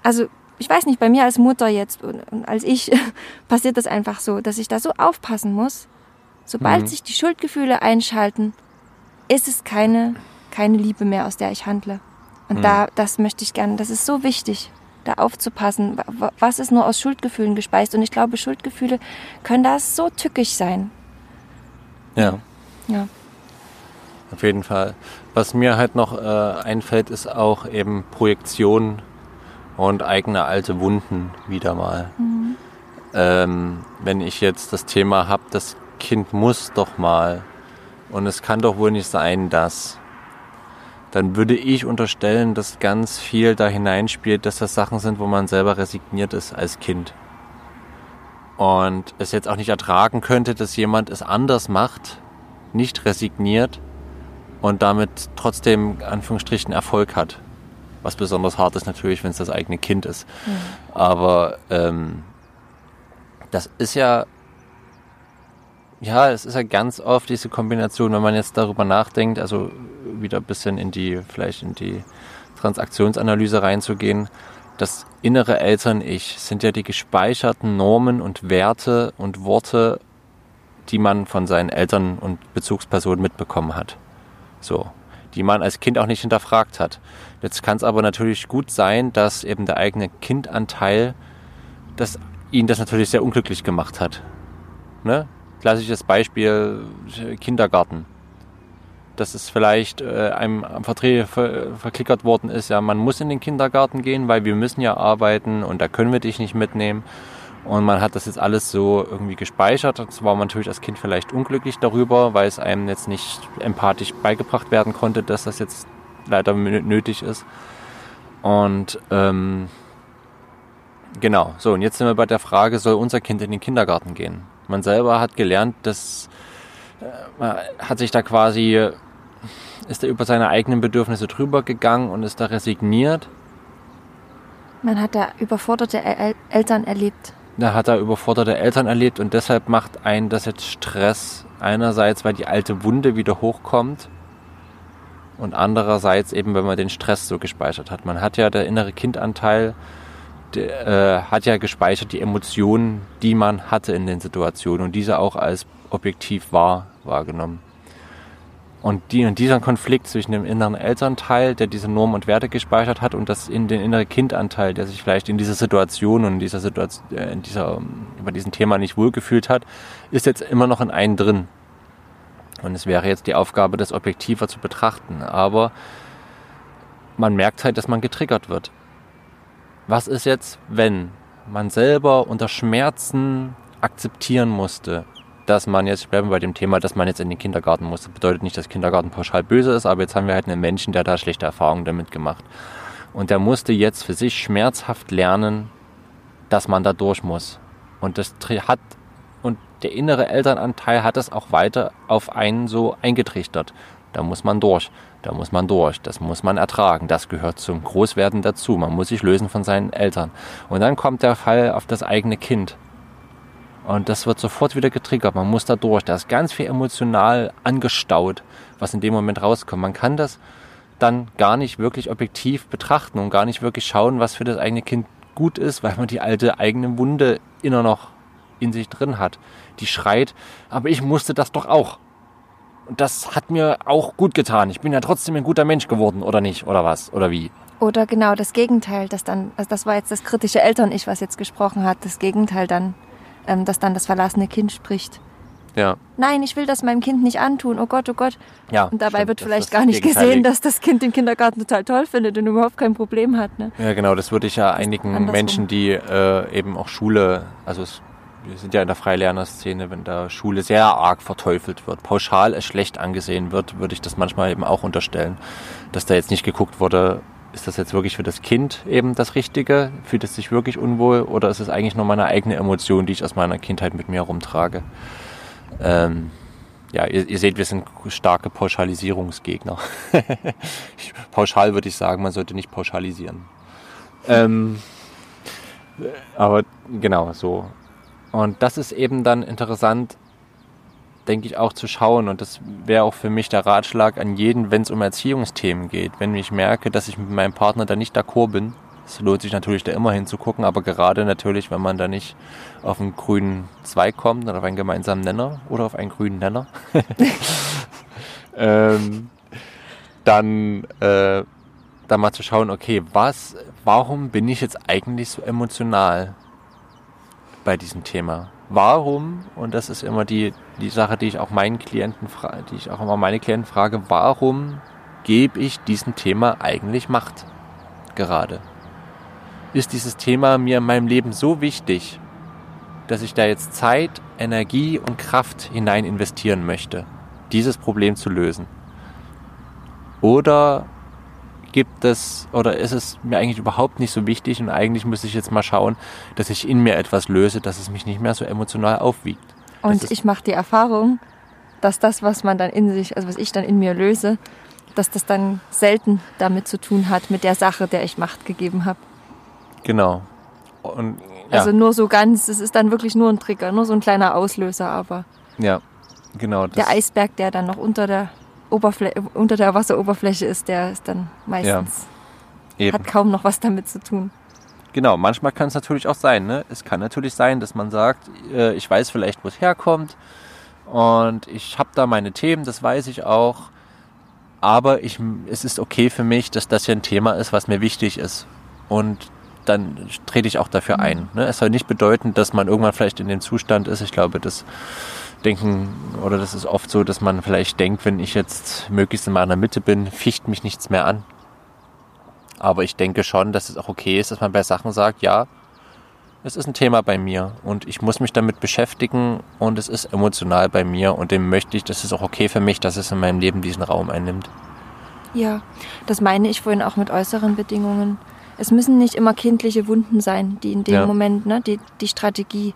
also ich weiß nicht, bei mir als Mutter jetzt und, und als ich passiert das einfach so, dass ich da so aufpassen muss. Sobald Mhm. sich die Schuldgefühle einschalten, ist es keine, keine Liebe mehr, aus der ich handle. Und Mhm. da, das möchte ich gerne, das ist so wichtig, da aufzupassen. Wa- wa- Was ist nur aus Schuldgefühlen gespeist? Und ich glaube, Schuldgefühle können da so tückisch sein. Ja. Ja. Auf jeden Fall. Was mir halt noch äh, einfällt, ist auch eben Projektion und eigene alte Wunden wieder mal. Ähm, wenn ich jetzt das Thema habe, das Kind muss doch mal und es kann doch wohl nicht sein, dass, dann würde ich unterstellen, dass ganz viel da hineinspielt, dass das Sachen sind, wo man selber resigniert ist als Kind. Und es jetzt auch nicht ertragen könnte, dass jemand es anders macht, nicht resigniert und damit trotzdem Anführungsstrichen Erfolg hat. Was besonders hart ist natürlich, wenn es das eigene Kind ist. Aber ähm, das ist ja, ja, es ist ja ganz oft diese Kombination, wenn man jetzt darüber nachdenkt, also wieder ein bisschen in die, vielleicht in die Transaktionsanalyse reinzugehen. Das innere Eltern-Ich sind ja die gespeicherten Normen und Werte und Worte, die man von seinen Eltern und Bezugspersonen mitbekommen hat. So. Die man als Kind auch nicht hinterfragt hat. Jetzt kann es aber natürlich gut sein, dass eben der eigene Kindanteil, dass ihn das natürlich sehr unglücklich gemacht hat. Ne? Klassisches Beispiel Kindergarten. Dass es vielleicht äh, einem am Vertre ver verklickert worden ist, ja, man muss in den Kindergarten gehen, weil wir müssen ja arbeiten und da können wir dich nicht mitnehmen. Und man hat das jetzt alles so irgendwie gespeichert. Jetzt war man natürlich als Kind vielleicht unglücklich darüber, weil es einem jetzt nicht empathisch beigebracht werden konnte, dass das jetzt leider nötig ist. Und ähm, genau, so, und jetzt sind wir bei der Frage, soll unser Kind in den Kindergarten gehen? Man selber hat gelernt, dass äh, man hat sich da quasi, ist da über seine eigenen Bedürfnisse drüber gegangen und ist da resigniert. Man hat da überforderte El Eltern erlebt. Da hat er überforderte Eltern erlebt und deshalb macht einen das jetzt Stress. Einerseits, weil die alte Wunde wieder hochkommt und andererseits eben, wenn man den Stress so gespeichert hat. Man hat ja der innere Kindanteil, der, äh, hat ja gespeichert die Emotionen, die man hatte in den Situationen und diese auch als objektiv wahr wahrgenommen. Und, die, und dieser Konflikt zwischen dem inneren Elternteil, der diese Normen und Werte gespeichert hat, und das in den inneren Kindanteil, der sich vielleicht in dieser Situation und in dieser Situation, äh, in dieser, über diesem Thema nicht wohlgefühlt hat, ist jetzt immer noch in einen drin. Und es wäre jetzt die Aufgabe, das objektiver zu betrachten. Aber man merkt halt, dass man getriggert wird. Was ist jetzt, wenn man selber unter Schmerzen akzeptieren musste, dass man jetzt, bleiben wir bei dem Thema, dass man jetzt in den Kindergarten muss. Das bedeutet nicht, dass Kindergarten pauschal böse ist, aber jetzt haben wir halt einen Menschen, der da schlechte Erfahrungen damit gemacht. Und der musste jetzt für sich schmerzhaft lernen, dass man da durch muss. Und das hat, und der innere Elternanteil hat das auch weiter auf einen so eingetrichtert. Da muss man durch, da muss man durch, das muss man ertragen, das gehört zum Großwerden dazu. Man muss sich lösen von seinen Eltern. Und dann kommt der Fall auf das eigene Kind. Und das wird sofort wieder getriggert. Man muss da durch. Da ist ganz viel emotional angestaut, was in dem Moment rauskommt. Man kann das dann gar nicht wirklich objektiv betrachten und gar nicht wirklich schauen, was für das eigene Kind gut ist, weil man die alte eigene Wunde immer noch in sich drin hat. Die schreit, aber ich musste das doch auch. Das hat mir auch gut getan. Ich bin ja trotzdem ein guter Mensch geworden, oder nicht? Oder was? Oder wie? Oder genau das Gegenteil, das dann, also das war jetzt das kritische Eltern-Ich, was jetzt gesprochen hat, das Gegenteil dann, ähm, dass dann das verlassene Kind spricht. Ja. Nein, ich will das meinem Kind nicht antun, oh Gott, oh Gott. ja Und dabei stimmt, wird vielleicht gar nicht gesehen, dass das Kind den Kindergarten total toll findet und überhaupt kein Problem hat. Ne? Ja, genau, das würde ich ja einigen. Menschen, die äh, eben auch Schule, also es, wir sind ja in der Freilernerszene, wenn da Schule sehr arg verteufelt wird, pauschal es schlecht angesehen wird, würde ich das manchmal eben auch unterstellen, dass da jetzt nicht geguckt wurde, ist das jetzt wirklich für das Kind eben das Richtige? Fühlt es sich wirklich unwohl oder ist es eigentlich nur meine eigene Emotion, die ich aus meiner Kindheit mit mir rumtrage? Ähm, ja, ihr, ihr, seht, wir sind starke Pauschalisierungsgegner. Pauschal würde ich sagen, man sollte nicht pauschalisieren. Ähm, aber genau so. Und das ist eben dann interessant, denke ich, auch zu schauen. Und das wäre auch für mich der Ratschlag an jeden, wenn es um Erziehungsthemen geht. Wenn ich merke, dass ich mit meinem Partner da nicht d'accord bin, es lohnt sich natürlich da immer hinzugucken, aber gerade natürlich, wenn man da nicht auf einen grünen Zweig kommt oder auf einen gemeinsamen Nenner oder auf einen grünen Nenner, ähm, dann, äh, dann mal zu schauen, okay, was, warum bin ich jetzt eigentlich so emotional bei diesem Thema? Warum, und das ist immer die, die Sache, die ich auch meinen Klienten frage, die ich auch immer meine Klienten frage, warum gebe ich diesem Thema eigentlich Macht gerade? ist dieses Thema mir in meinem Leben so wichtig, dass ich da jetzt Zeit, Energie und Kraft hinein investieren möchte, dieses Problem zu lösen? Oder gibt es oder ist es mir eigentlich überhaupt nicht so wichtig und eigentlich müsste ich jetzt mal schauen, dass ich in mir etwas löse, dass es mich nicht mehr so emotional aufwiegt. Und ich mache die Erfahrung, dass das, was man dann in sich, also was ich dann in mir löse, dass das dann selten damit zu tun hat, mit der Sache, der ich Macht gegeben habe. Genau. Und, ja. Also nur so ganz, es ist dann wirklich nur ein Trigger, nur so ein kleiner Auslöser, aber. Ja, genau. der Eisberg, der dann noch unter der, Oberfl unter der Wasseroberfläche ist, der ist dann meistens. Ja. Hat kaum noch was damit zu tun. Genau, manchmal kann es natürlich auch sein. Ne? Es kann natürlich sein, dass man sagt, äh, ich weiß vielleicht, wo es herkommt und ich habe da meine Themen, das weiß ich auch. Aber ich, es ist okay für mich, dass das hier ein Thema ist, was mir wichtig ist. Und dann trete ich auch dafür ein. Mhm. Ne? Es soll nicht bedeuten, dass man irgendwann vielleicht in dem Zustand ist. Ich glaube, das denken oder das ist oft so, dass man vielleicht denkt, wenn ich jetzt möglichst in meiner Mitte bin, ficht mich nichts mehr an. Aber ich denke schon, dass es auch okay ist, dass man bei Sachen sagt, ja, es ist ein Thema bei mir und ich muss mich damit beschäftigen und es ist emotional bei mir und dem möchte ich, das ist auch okay für mich, dass es in meinem Leben diesen Raum einnimmt. Ja, das meine ich vorhin auch mit äußeren Bedingungen es müssen nicht immer kindliche Wunden sein, die in dem ja. Moment, ne, die, die Strategie,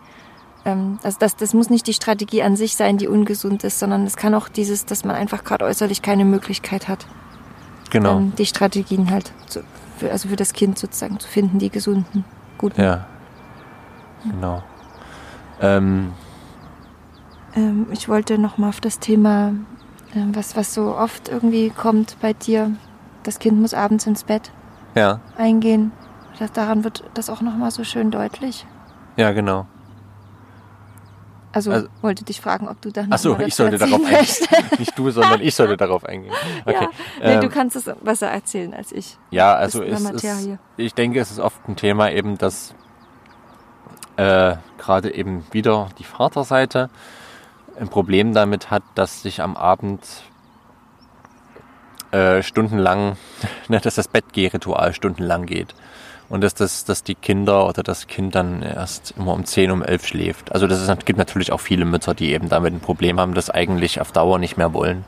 also das, das muss nicht die Strategie an sich sein, die ungesund ist, sondern es kann auch dieses, dass man einfach gerade äußerlich keine Möglichkeit hat, genau. Ähm, die Strategien halt, zu, für, also für das Kind sozusagen zu finden, die gesunden, guten. Ja, genau. Ähm. Ähm, ich wollte noch mal auf das Thema, was, was so oft irgendwie kommt bei dir, das Kind muss abends ins Bett ja. eingehen. Das, daran wird das auch nochmal so schön deutlich. Ja, genau. Also, also wollte dich fragen, ob du da noch Achso, ich sollte darauf eingehen. Nicht du, sondern ich sollte darauf eingehen. Okay. Ja, nee, ähm, du kannst es besser erzählen als ich. Ja, also ist, ist, ich denke, es ist oft ein Thema eben, dass äh, gerade eben wieder die Vaterseite ein Problem damit hat, dass sich am Abend äh, stundenlang, ne, dass das Bettgehritual stundenlang geht. Und dass, das, dass die Kinder oder das Kind dann erst immer um 10, um 11 schläft. Also das ist, gibt natürlich auch viele Mütter, die eben damit ein Problem haben, das eigentlich auf Dauer nicht mehr wollen.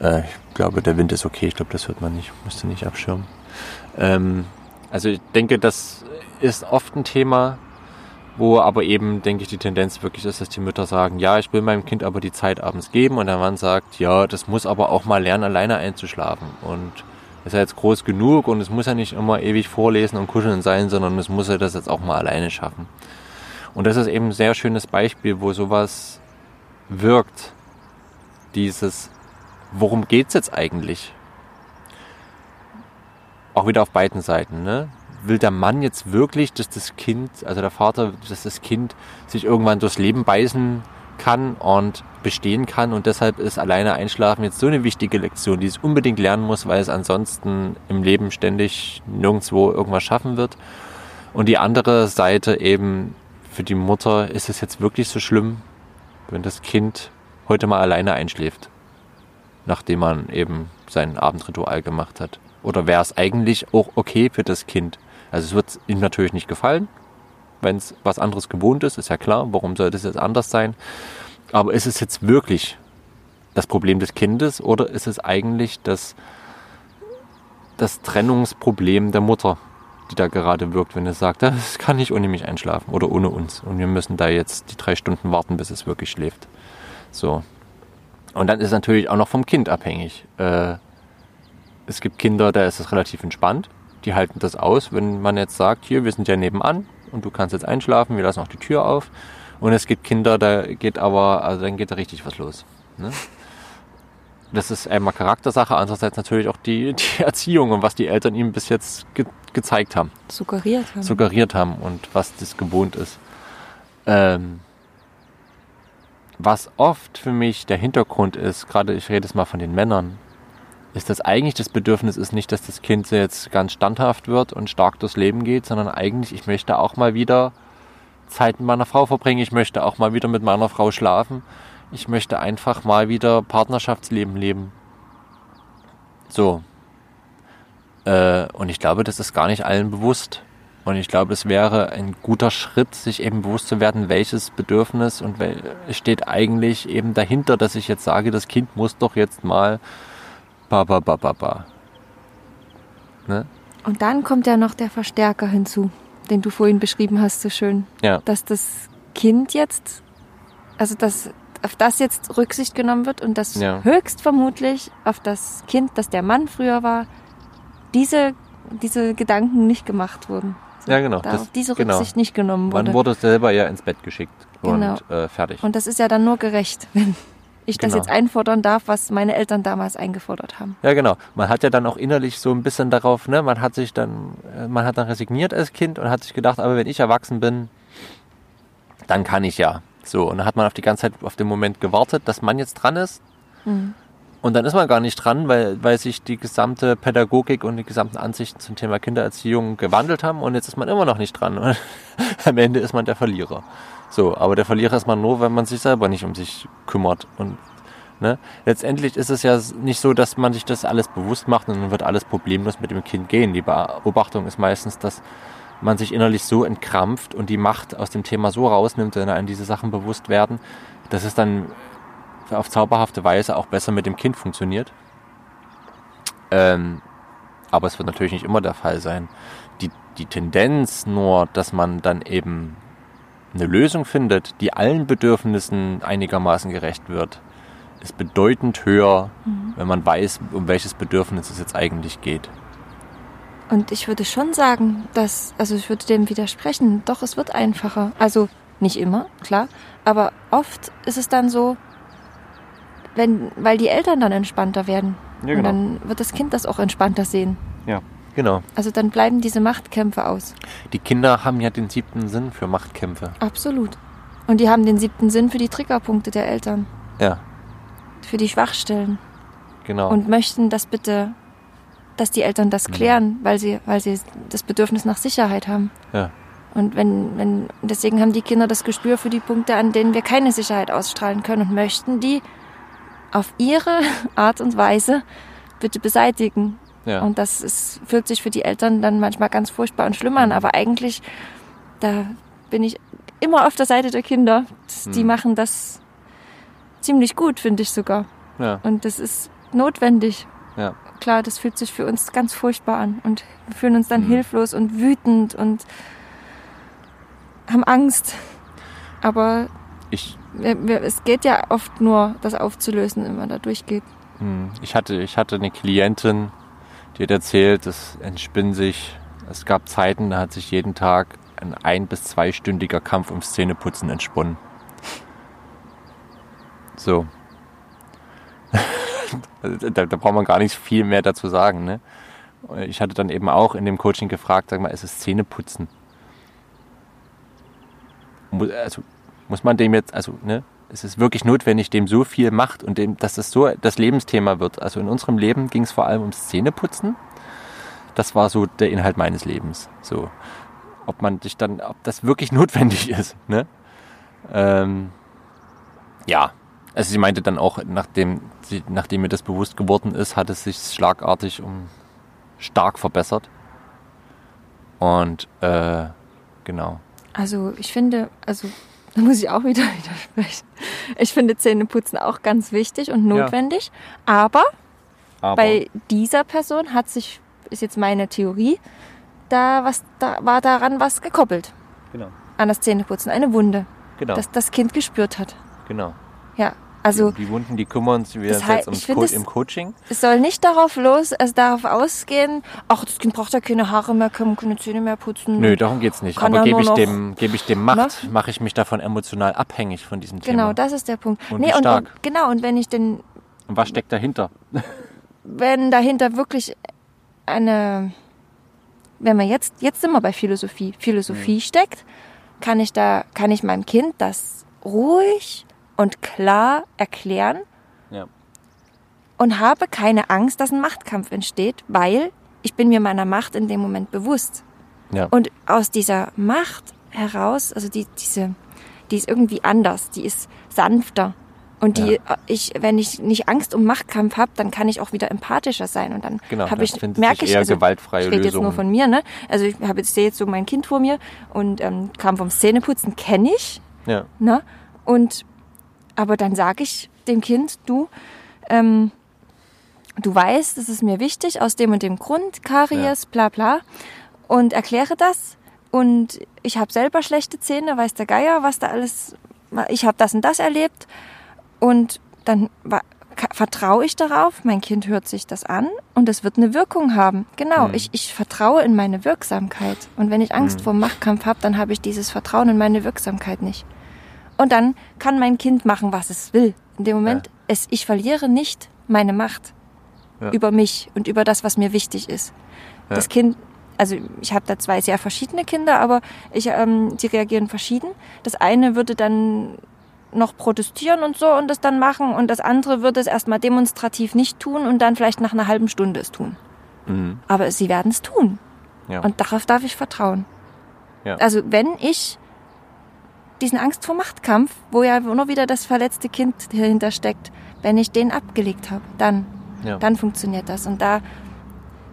Äh, ich glaube, der Wind ist okay. Ich glaube, das hört man nicht. Müsste nicht abschirmen. Ähm, also ich denke, das ist oft ein Thema, wo aber eben, denke ich, die Tendenz wirklich ist, dass die Mütter sagen, ja, ich will meinem Kind aber die Zeit abends geben und der Mann sagt, ja, das muss aber auch mal lernen, alleine einzuschlafen und ist ja jetzt groß genug und es muss ja nicht immer ewig vorlesen und kuscheln sein, sondern es muss ja das jetzt auch mal alleine schaffen. Und das ist eben ein sehr schönes Beispiel, wo sowas wirkt. Dieses, worum geht's jetzt eigentlich? Auch wieder auf beiden Seiten, ne? will der Mann jetzt wirklich, dass das Kind, also der Vater, dass das Kind sich irgendwann durchs Leben beißen kann und bestehen kann und deshalb ist alleine einschlafen jetzt so eine wichtige Lektion, die es unbedingt lernen muss, weil es ansonsten im Leben ständig nirgendwo irgendwas schaffen wird. Und die andere Seite eben für die Mutter ist es jetzt wirklich so schlimm, wenn das Kind heute mal alleine einschläft, nachdem man eben sein Abendritual gemacht hat. Oder wäre es eigentlich auch okay für das Kind, also es wird ihm natürlich nicht gefallen, wenn es was anderes gewohnt ist, ist ja klar, warum sollte es jetzt anders sein. Aber ist es jetzt wirklich das Problem des Kindes oder ist es eigentlich das, das Trennungsproblem der Mutter, die da gerade wirkt, wenn es sagt, das kann nicht ohne mich einschlafen oder ohne uns und wir müssen da jetzt die drei Stunden warten, bis es wirklich schläft. So. Und dann ist es natürlich auch noch vom Kind abhängig. Äh, es gibt Kinder, da ist es relativ entspannt. Die halten das aus, wenn man jetzt sagt, hier, wir sind ja nebenan und du kannst jetzt einschlafen, wir lassen auch die Tür auf. Und es gibt Kinder, da geht aber, also dann geht da richtig was los. Ne? Das ist einmal Charaktersache, andererseits natürlich auch die, die Erziehung und was die Eltern ihm bis jetzt ge gezeigt haben. Suggeriert haben. Suggeriert haben und was das gewohnt ist. Ähm, was oft für mich der Hintergrund ist, gerade ich rede jetzt mal von den Männern, ist, dass eigentlich das Bedürfnis ist nicht, dass das Kind jetzt ganz standhaft wird und stark durchs Leben geht, sondern eigentlich, ich möchte auch mal wieder Zeit mit meiner Frau verbringen, ich möchte auch mal wieder mit meiner Frau schlafen, ich möchte einfach mal wieder Partnerschaftsleben leben. So. Äh, und ich glaube, das ist gar nicht allen bewusst. Und ich glaube, es wäre ein guter Schritt, sich eben bewusst zu werden, welches Bedürfnis und wel steht eigentlich eben dahinter, dass ich jetzt sage, das Kind muss doch jetzt mal ba ba ba ba ba. Ne? Und dann kommt ja noch der Verstärker hinzu, den du vorhin beschrieben hast, so schön. Ja. Dass das Kind jetzt, also dass auf das jetzt Rücksicht genommen wird und dass Ja. höchstvermutlich auf das Kind, das der Mann früher war, diese, diese Gedanken nicht gemacht wurden. So, Ja, genau. Da Das- auf diese genau. Rücksicht nicht genommen wurde. Man wurde selber ja ins Bett geschickt Genau. und äh, fertig. und das ist ja dann nur gerecht, wenn ich das Genau. jetzt einfordern darf, was meine Eltern damals eingefordert haben. Ja, genau. Man hat ja dann auch innerlich so ein bisschen darauf, ne, man hat sich dann, äh, man hat dann resigniert als Kind und hat sich gedacht, aber wenn ich erwachsen bin, dann kann ich ja. So, und dann hat man auf die ganze Zeit auf den Moment gewartet, dass man jetzt dran ist. Mhm. Und dann ist man gar nicht dran, weil, weil sich die gesamte Pädagogik und die gesamten Ansichten zum Thema Kindererziehung gewandelt haben und jetzt ist man immer noch nicht dran. Und am Ende ist man der Verlierer. So, aber der Verlierer ist man nur, wenn man sich selber nicht um sich kümmert. Und ne, letztendlich ist es ja nicht so, dass man sich das alles bewusst macht und dann wird alles problemlos mit dem Kind gehen. Die Beobachtung ist meistens, dass man sich innerlich so entkrampft und die Macht aus dem Thema so rausnimmt, wenn einem diese Sachen bewusst werden, dass es dann auf zauberhafte Weise auch besser mit dem Kind funktioniert. Ähm, aber es wird natürlich nicht immer der Fall sein. Die, die Tendenz nur, dass man dann eben eine Lösung findet, die allen Bedürfnissen einigermaßen gerecht wird, ist bedeutend höher, wenn man weiß, um welches Bedürfnis es jetzt eigentlich geht. Und ich würde schon sagen, dass, also ich würde dem widersprechen, doch es wird einfacher. Also nicht immer, klar, aber oft ist es dann so, wenn, weil die Eltern dann entspannter werden. Ja, Und genau. dann wird das Kind das auch entspannter sehen. Ja, genau. Also dann bleiben diese Machtkämpfe aus. Die Kinder haben ja den siebten Sinn für Machtkämpfe. Absolut. Und die haben den siebten Sinn für die Triggerpunkte der Eltern, Ja, für die Schwachstellen. genau. Und möchten das bitte, dass die Eltern das klären, weil sie, weil sie das Bedürfnis nach Sicherheit haben. ja. Und wenn, wenn, deswegen haben die Kinder das Gespür für die Punkte, an denen wir keine Sicherheit ausstrahlen können und möchten die auf ihre Art und Weise bitte beseitigen. ja. Und das ist, fühlt sich für die Eltern dann manchmal ganz furchtbar und schlimm an. Aber eigentlich, da bin ich immer auf der Seite der Kinder. Die Hm. machen das ziemlich gut, finde ich sogar. ja, Und das ist notwendig. ja. Klar, das fühlt sich für uns ganz furchtbar an. Und wir fühlen uns dann Hm. hilflos und wütend und haben Angst. Aber Ich, es geht ja oft nur, das aufzulösen, wenn man da durchgeht. hm, ich, hatte, ich hatte eine Klientin, die hat erzählt, es entspinnt sich, es gab Zeiten, da hat sich jeden Tag ein ein- bis zweistündiger Kampf ums Zähneputzen entsponnen. So. Da, da braucht man gar nicht viel mehr dazu sagen. Ne? Ich hatte dann eben auch in dem Coaching gefragt, sag mal, ist es Zähneputzen? Also muss man dem jetzt, also ne, es ist wirklich notwendig, dem so viel macht und dem, dass es so das Lebensthema wird. Also in unserem Leben ging es vor allem ums Zähneputzen. Das war so der Inhalt meines Lebens. So, ob man sich dann, ob das wirklich notwendig ist. Ne? Ähm, ja, also sie meinte dann auch, nachdem, sie, nachdem mir das bewusst geworden ist, hat es sich schlagartig um stark verbessert. Und äh, genau. Also ich finde, also da muss ich auch wieder widersprechen. Ich finde Zähneputzen auch ganz wichtig und notwendig. Aber Aber bei dieser Person hat sich, ist jetzt meine Theorie, da was da war daran was gekoppelt genau, an das Zähneputzen, eine Wunde, genau, dass das Kind gespürt hat. genau. Ja, Also die Wunden, die kümmern uns wir Das heißt, jetzt find Co es- im Coaching. es soll nicht darauf los, also darauf ausgehen, ach, das Kind braucht ja keine Haare mehr, kann keine Zähne mehr putzen. Nö, darum geht's nicht. Aber er gebe ich dem, gebe ich dem Macht, mache ich mich davon emotional abhängig von diesem Genau, Thema. das ist der Punkt. Und nee, wie und, stark. und genau, und wenn ich denn, Und was steckt dahinter? wenn dahinter wirklich eine, wenn man jetzt, jetzt sind wir bei Philosophie, Philosophie Mhm. steckt, kann ich da, kann ich meinem Kind das ruhig und klar erklären Ja. und habe keine Angst, dass ein Machtkampf entsteht, weil ich bin mir meiner Macht in dem Moment bewusst. Ja. Und aus dieser Macht heraus, also die, diese, die ist irgendwie anders, die ist sanfter. Und die, Ja. ich, wenn ich nicht Angst um Machtkampf habe, dann kann ich auch wieder empathischer sein. Und dann Genau, habe ich, merke ich, eher also, ich rede jetzt nur Lösungen. von mir, ne? Also ich habe jetzt sehe jetzt so mein Kind vor mir und ähm, kam vom Zähneputzen, kenne ich, Ja. Ne? Und aber dann sage ich dem Kind, du, ähm, du weißt, das ist mir wichtig aus dem und dem Grund, Karies, bla bla, und erkläre das. Und ich habe selber schlechte Zähne, weiß der Geier, was da alles, ich habe das und das erlebt. Und dann vertraue ich darauf, mein Kind hört sich das an und es wird eine Wirkung haben. Genau, Mhm. ich, ich vertraue in meine Wirksamkeit. Und wenn ich Angst Mhm. vor dem Machtkampf habe, dann habe ich dieses Vertrauen in meine Wirksamkeit nicht. Und dann kann mein Kind machen, was es will. In dem Moment, Ja. es, ich verliere nicht meine Macht Ja. über mich und über das, was mir wichtig ist. Ja. Das Kind, also ich habe da zwei sehr verschiedene Kinder, aber ich, ähm, die reagieren verschieden. Das eine würde dann noch protestieren und so und das dann machen und das andere würde es erstmal demonstrativ nicht tun und dann vielleicht nach einer halben Stunde es tun. Mhm. Aber sie werden es tun. Ja. Und darauf darf ich vertrauen. Ja. Also wenn ich diesen Angst vor Machtkampf, wo ja nur wieder das verletzte Kind dahinter steckt, wenn ich den abgelegt habe, dann, ja. dann funktioniert das. Und da,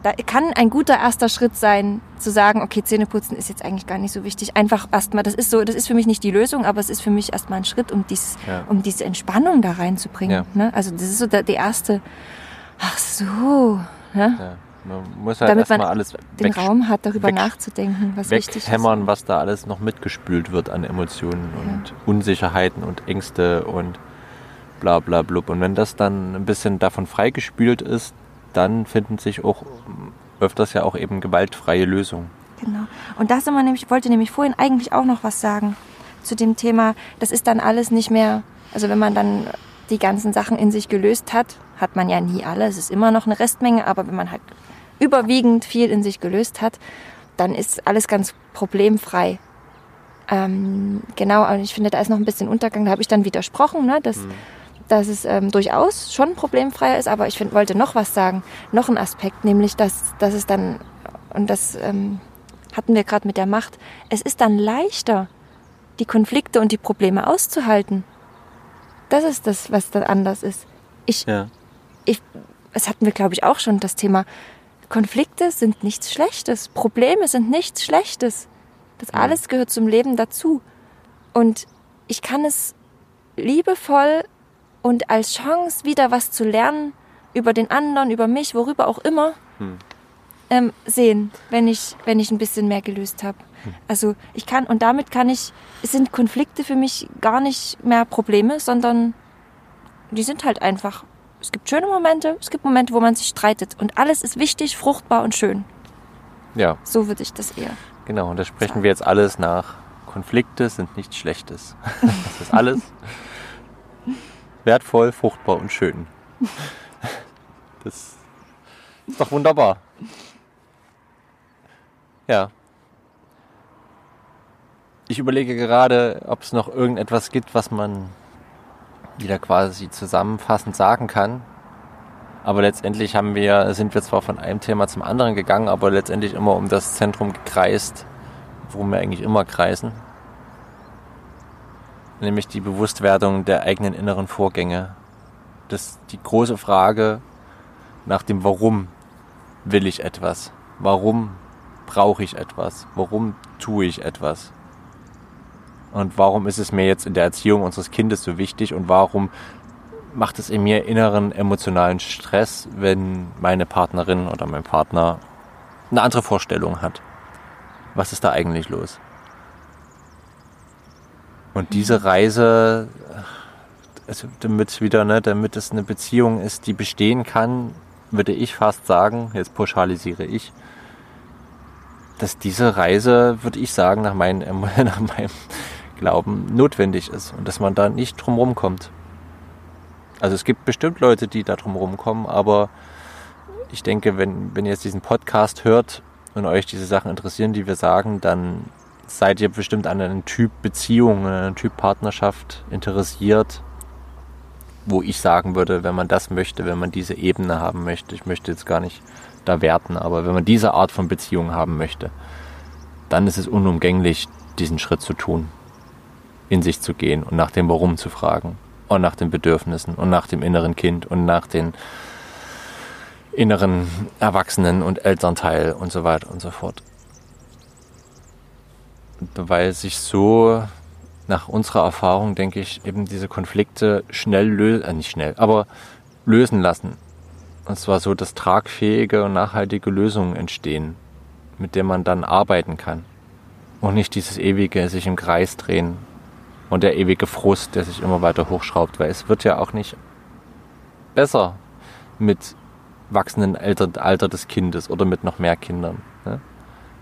da kann ein guter erster Schritt sein, zu sagen, okay, Zähneputzen ist jetzt eigentlich gar nicht so wichtig. Einfach erstmal, das ist so, das ist für mich nicht die Lösung, aber es ist für mich erstmal ein Schritt, um, dies, Ja. um diese Entspannung da reinzubringen. Ja. Ne? Also das ist so der, der erste, ach so, ne? Ja. Man muss halt Damit man erstmal alles den weg, Raum hat, darüber weg- nachzudenken, was wichtig ist. weghämmern, was da alles noch mitgespült wird an Emotionen und Unsicherheiten und Ängste und bla bla blub. Und wenn das dann ein bisschen davon freigespült ist, dann finden sich auch öfters ja auch eben gewaltfreie Lösungen. Genau. Und da sind wir nämlich, ich wollte nämlich vorhin eigentlich auch noch was sagen zu dem Thema, das ist dann alles nicht mehr, also wenn man dann die ganzen Sachen in sich gelöst hat, hat man ja nie alle, es ist immer noch eine Restmenge, aber wenn man halt überwiegend viel in sich gelöst hat, dann ist alles ganz problemfrei. Ähm, genau, und ich finde, da ist noch ein bisschen Untergang, da habe ich dann widersprochen, ne, dass, dass es ähm, durchaus schon problemfreier ist, aber ich find, wollte noch was sagen, noch ein Aspekt, nämlich, dass, dass es dann, und das ähm, hatten wir gerade mit der Macht, es ist dann leichter, die Konflikte und die Probleme auszuhalten. Das ist das, was dann anders ist. Ich, Ja. ich, es hatten wir, glaube ich, auch schon das Thema. Konflikte sind nichts Schlechtes. Probleme sind nichts Schlechtes. Das Ja. alles gehört zum Leben dazu. Und ich kann es liebevoll und als Chance, wieder was zu lernen über den anderen, über mich, worüber auch immer, Hm. ähm, sehen, wenn ich, wenn ich ein bisschen mehr gelöst habe. Also ich kann, und damit kann ich, es sind Konflikte für mich gar nicht mehr Probleme, sondern die sind halt einfach. Es gibt schöne Momente, es gibt Momente, wo man sich streitet. Und alles ist wichtig, fruchtbar und schön. ja, So würde ich das eher. genau. Und das sprechen wir jetzt alles nach. Konflikte sind nichts Schlechtes. Das ist alles wertvoll, fruchtbar und schön. Das ist doch wunderbar. Ja. Ich überlege gerade, ob es noch irgendetwas gibt, was man wieder quasi zusammenfassend sagen kann. Aber letztendlich haben wir, sind wir zwar von einem Thema zum anderen gegangen, aber letztendlich immer um das Zentrum gekreist, worum wir eigentlich immer kreisen. Nämlich die Bewusstwerdung der eigenen inneren Vorgänge. Das die große Frage nach dem Warum will ich etwas? Warum brauche ich etwas? Warum tue ich etwas? Und warum ist es mir jetzt in der Erziehung unseres Kindes so wichtig und warum macht es in mir inneren emotionalen Stress, wenn meine Partnerin oder mein Partner eine andere Vorstellung hat? Was ist da eigentlich los? Und diese Reise also damit wieder, ne, damit es eine Beziehung ist, die bestehen kann, würde ich fast sagen, jetzt pauschalisiere ich, dass diese Reise, würde ich sagen, nach, mein, nach meinem Glauben notwendig ist und dass man da nicht drum kommt. Also es gibt bestimmt Leute, die da drum kommen, aber ich denke, wenn, wenn ihr jetzt diesen Podcast hört und euch diese Sachen interessieren, die wir sagen, dann seid ihr bestimmt an einem Typ Beziehung, an einem Typ Partnerschaft interessiert, wo ich sagen würde, wenn man das möchte, wenn man diese Ebene haben möchte, ich möchte jetzt gar nicht da werten, aber wenn man diese Art von Beziehung haben möchte, dann ist es unumgänglich, diesen Schritt zu tun, in sich zu gehen und nach dem Warum zu fragen und nach den Bedürfnissen und nach dem inneren Kind und nach den inneren Erwachsenen und Elternteil und so weiter und so fort. Weil sich so nach unserer Erfahrung, denke ich, eben diese Konflikte schnell lösen, äh nicht schnell, aber lösen lassen. Und zwar so, dass tragfähige und nachhaltige Lösungen entstehen, mit denen man dann arbeiten kann. Und nicht dieses ewige sich im Kreis drehen und der ewige Frust, der sich immer weiter hochschraubt, weil es wird ja auch nicht besser mit wachsenden Alter, Alter des Kindes oder mit noch mehr Kindern. Ne?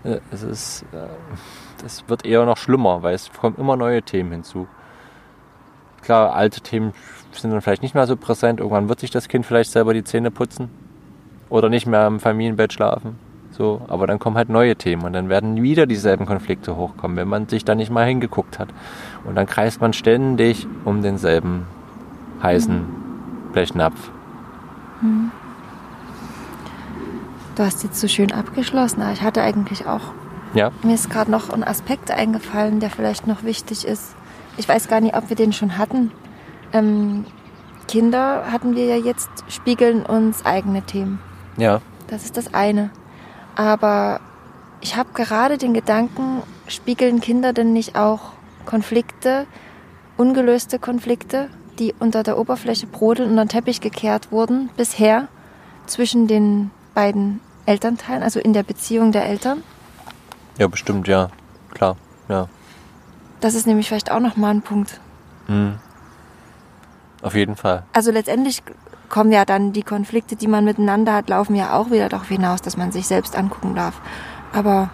Äh, es ist, äh, wird eher noch schlimmer, weil es kommen immer neue Themen hinzu. Klar, alte Themen sind dann vielleicht nicht mehr so präsent. Irgendwann wird sich das Kind vielleicht selber die Zähne putzen oder nicht mehr im Familienbett schlafen. So, aber dann kommen halt neue Themen und dann werden wieder dieselben Konflikte hochkommen, wenn man sich da nicht mal hingeguckt hat. Und dann kreist man ständig um denselben heißen Blechnapf. Mhm. Du hast jetzt so schön abgeschlossen, aber ich hatte eigentlich auch. Ja. Mir ist gerade noch ein Aspekt eingefallen, der vielleicht noch wichtig ist. Ich weiß gar nicht, ob wir den schon hatten. Ähm, Kinder hatten wir ja jetzt, spiegeln uns eigene Themen. Ja. Das ist das eine. Aber ich habe gerade den Gedanken, spiegeln Kinder denn nicht auch Konflikte, ungelöste Konflikte, die unter der Oberfläche brodeln und unter den Teppich gekehrt wurden bisher zwischen den beiden Elternteilen, also in der Beziehung der Eltern? Ja, bestimmt, ja. Klar, ja. Das ist nämlich vielleicht auch nochmal ein Punkt. Mhm. Auf jeden Fall. Also letztendlich kommen ja dann die Konflikte, die man miteinander hat, laufen ja auch wieder darauf hinaus, dass man sich selbst angucken darf. Aber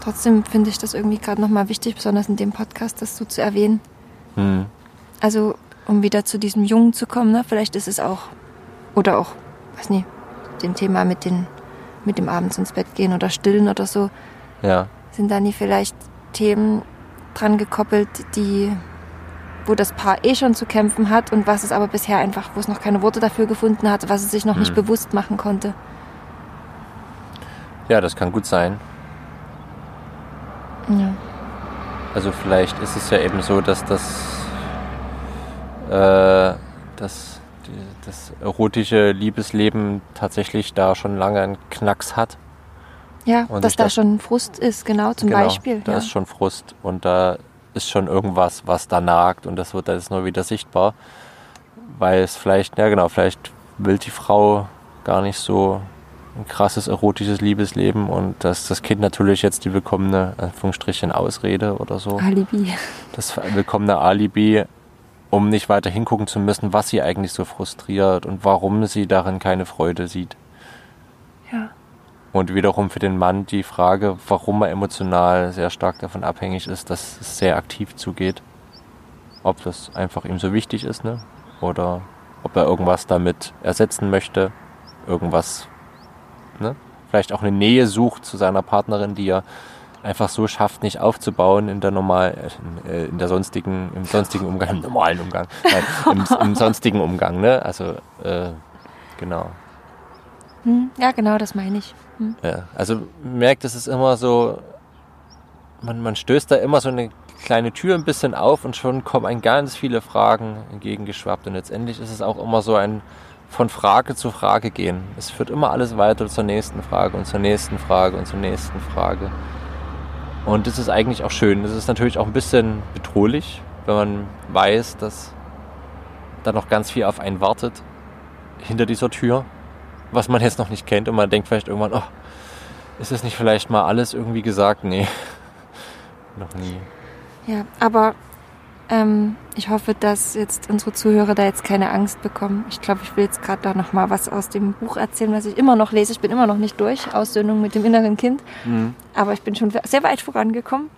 trotzdem finde ich das irgendwie gerade nochmal wichtig, besonders in dem Podcast, das so zu erwähnen. Mhm. Also, um wieder zu diesem Jungen zu kommen, ne? vielleicht ist es auch, oder auch, weiß nicht, dem Thema mit, den, mit dem abends ins Bett gehen oder stillen oder so. Ja. Sind da nie vielleicht Themen dran gekoppelt, die, wo das Paar eh schon zu kämpfen hat und was es aber bisher einfach, wo es noch keine Worte dafür gefunden hat, was es sich noch hm. nicht bewusst machen konnte? Ja, das kann gut sein. Ja. Also vielleicht ist es ja eben so, dass das, äh, dass das erotische Liebesleben tatsächlich da schon lange einen Knacks hat. Ja, und dass da das, schon Frust ist, genau, zum genau, Beispiel. Da ja. ist schon Frust und da ist schon irgendwas, was da nagt und das wird jetzt nur wieder sichtbar. Weil es vielleicht, ja genau, vielleicht will die Frau gar nicht so ein krasses erotisches Liebesleben und dass das Kind natürlich jetzt die willkommene, Anführungsstrichen, Ausrede oder so. Alibi. Das willkommene Alibi um nicht weiter hingucken zu müssen, was sie eigentlich so frustriert und warum sie darin keine Freude sieht. Und wiederum für den Mann die Frage, warum er emotional sehr stark davon abhängig ist, dass es sehr aktiv zugeht. Ob das einfach ihm so wichtig ist, ne? Oder ob er irgendwas damit ersetzen möchte, irgendwas, ne? Vielleicht auch eine Nähe sucht zu seiner Partnerin, die er einfach so schafft, nicht aufzubauen in der normal, äh, in der sonstigen, im sonstigen Umgang, im normalen Umgang, nein, im, im sonstigen Umgang, ne? Also äh, genau. Hm, ja, genau, das meine ich. Hm. Ja, also merkt, es ist immer so, man, man stößt da immer so eine kleine Tür ein bisschen auf und schon kommen ein ganz viele Fragen entgegengeschwappt und letztendlich ist es auch immer so ein von Frage zu Frage gehen. Es führt immer alles weiter zur nächsten Frage und zur nächsten Frage und zur nächsten Frage. Und das ist eigentlich auch schön. Das ist natürlich auch ein bisschen bedrohlich, wenn man weiß, dass da noch ganz viel auf einen wartet hinter dieser Tür, was man jetzt noch nicht kennt und man denkt vielleicht irgendwann, oh, ist das nicht vielleicht mal alles irgendwie gesagt? Nee, noch nie. Ja, aber Ähm, ich hoffe, dass jetzt unsere Zuhörer da jetzt keine Angst bekommen. Ich glaube, ich will jetzt gerade da noch mal was aus dem Buch erzählen, was ich immer noch lese. Ich bin immer noch nicht durch, Aussöhnung mit dem inneren Kind. Mhm. Aber ich bin schon sehr weit vorangekommen.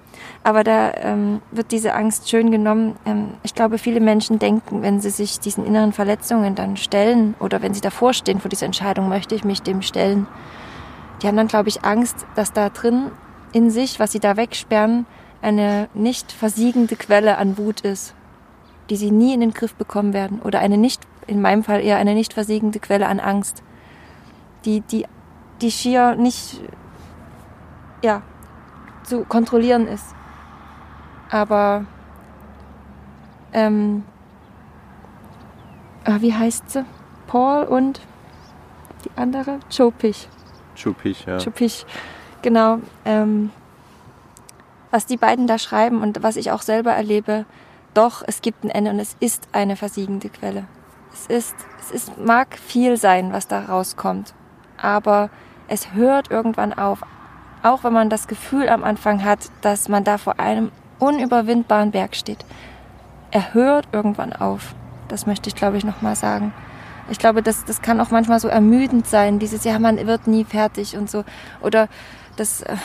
Aber da ähm, wird diese Angst schön genommen. Ähm, ich glaube, viele Menschen denken, wenn sie sich diesen inneren Verletzungen dann stellen oder wenn sie davor stehen vor dieser Entscheidung, möchte ich mich dem stellen. Die haben dann, glaube ich, Angst, dass da drin in sich, was sie da wegsperren, eine nicht versiegende Quelle an Wut ist, die sie nie in den Griff bekommen werden. Oder eine nicht, in meinem Fall eher eine nicht versiegende Quelle an Angst, die, die, die schier nicht, ja, zu kontrollieren ist. Aber, ähm, ah, wie heißt sie? Paul und die andere? Joe Pich. Schupig, ja. Joe Pich, genau. Ähm, was die beiden da schreiben und was ich auch selber erlebe, doch, es gibt ein Ende und es ist eine versiegende Quelle. Es ist, es ist, mag viel sein, was da rauskommt, aber es hört irgendwann auf. Auch wenn man das Gefühl am Anfang hat, dass man da vor einem unüberwindbaren Berg steht. Er hört irgendwann auf. Das möchte ich, glaube ich, nochmal sagen. Ich glaube, das, das kann auch manchmal so ermüdend sein, dieses, ja, man wird nie fertig und so. Oder das, äh,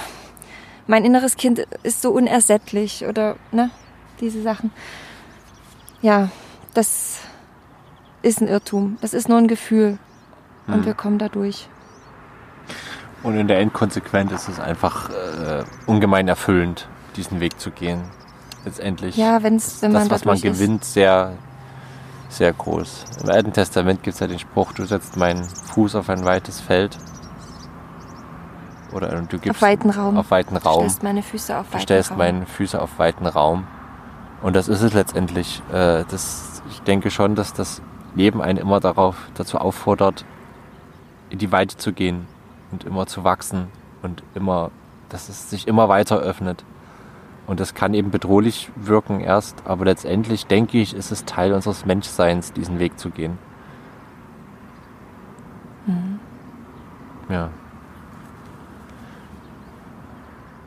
mein inneres Kind ist so unersättlich oder, ne, diese Sachen. Ja, das ist ein Irrtum. Das ist nur ein Gefühl. Und Hm. wir kommen da durch. Und in der Endkonsequenz ist es einfach äh, ungemein erfüllend, diesen Weg zu gehen. Letztendlich. Ja, wenn's, wenn das, man was man dadurch ist. gewinnt, sehr, sehr groß. Im Alten Testament gibt es ja den Spruch, du setzt meinen Fuß auf ein weites Feld. Oder du gibst Auf weiten Raum. auf weiten Du Raum. stellst meine Füße auf Du weiten stellst Raum. meine Füße auf weiten Raum. Und das ist es letztendlich. Äh, das, ich denke schon, dass das Leben einen immer darauf, dazu auffordert, in die Weite zu gehen und immer zu wachsen und immer, dass es sich immer weiter öffnet. Und das kann eben bedrohlich wirken erst, aber letztendlich denke ich, ist es Teil unseres Menschseins, diesen Weg zu gehen. Mhm. Ja.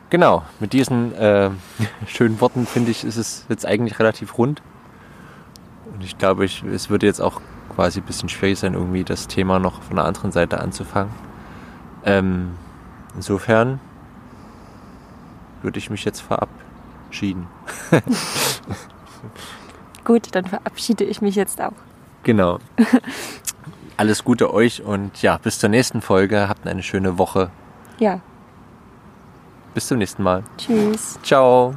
Genau, mit diesen äh, schönen Worten finde ich, ist es jetzt eigentlich relativ rund. Und ich glaube, ich, es würde jetzt auch quasi ein bisschen schwierig sein, irgendwie das Thema noch von der anderen Seite anzufangen. Ähm, insofern würde ich mich jetzt verabschieden. Gut, dann verabschiede ich mich jetzt auch. Genau. Alles Gute euch und ja, bis zur nächsten Folge. Habt eine schöne Woche. Ja, Bis zum nächsten Mal. tschüss. Ciao.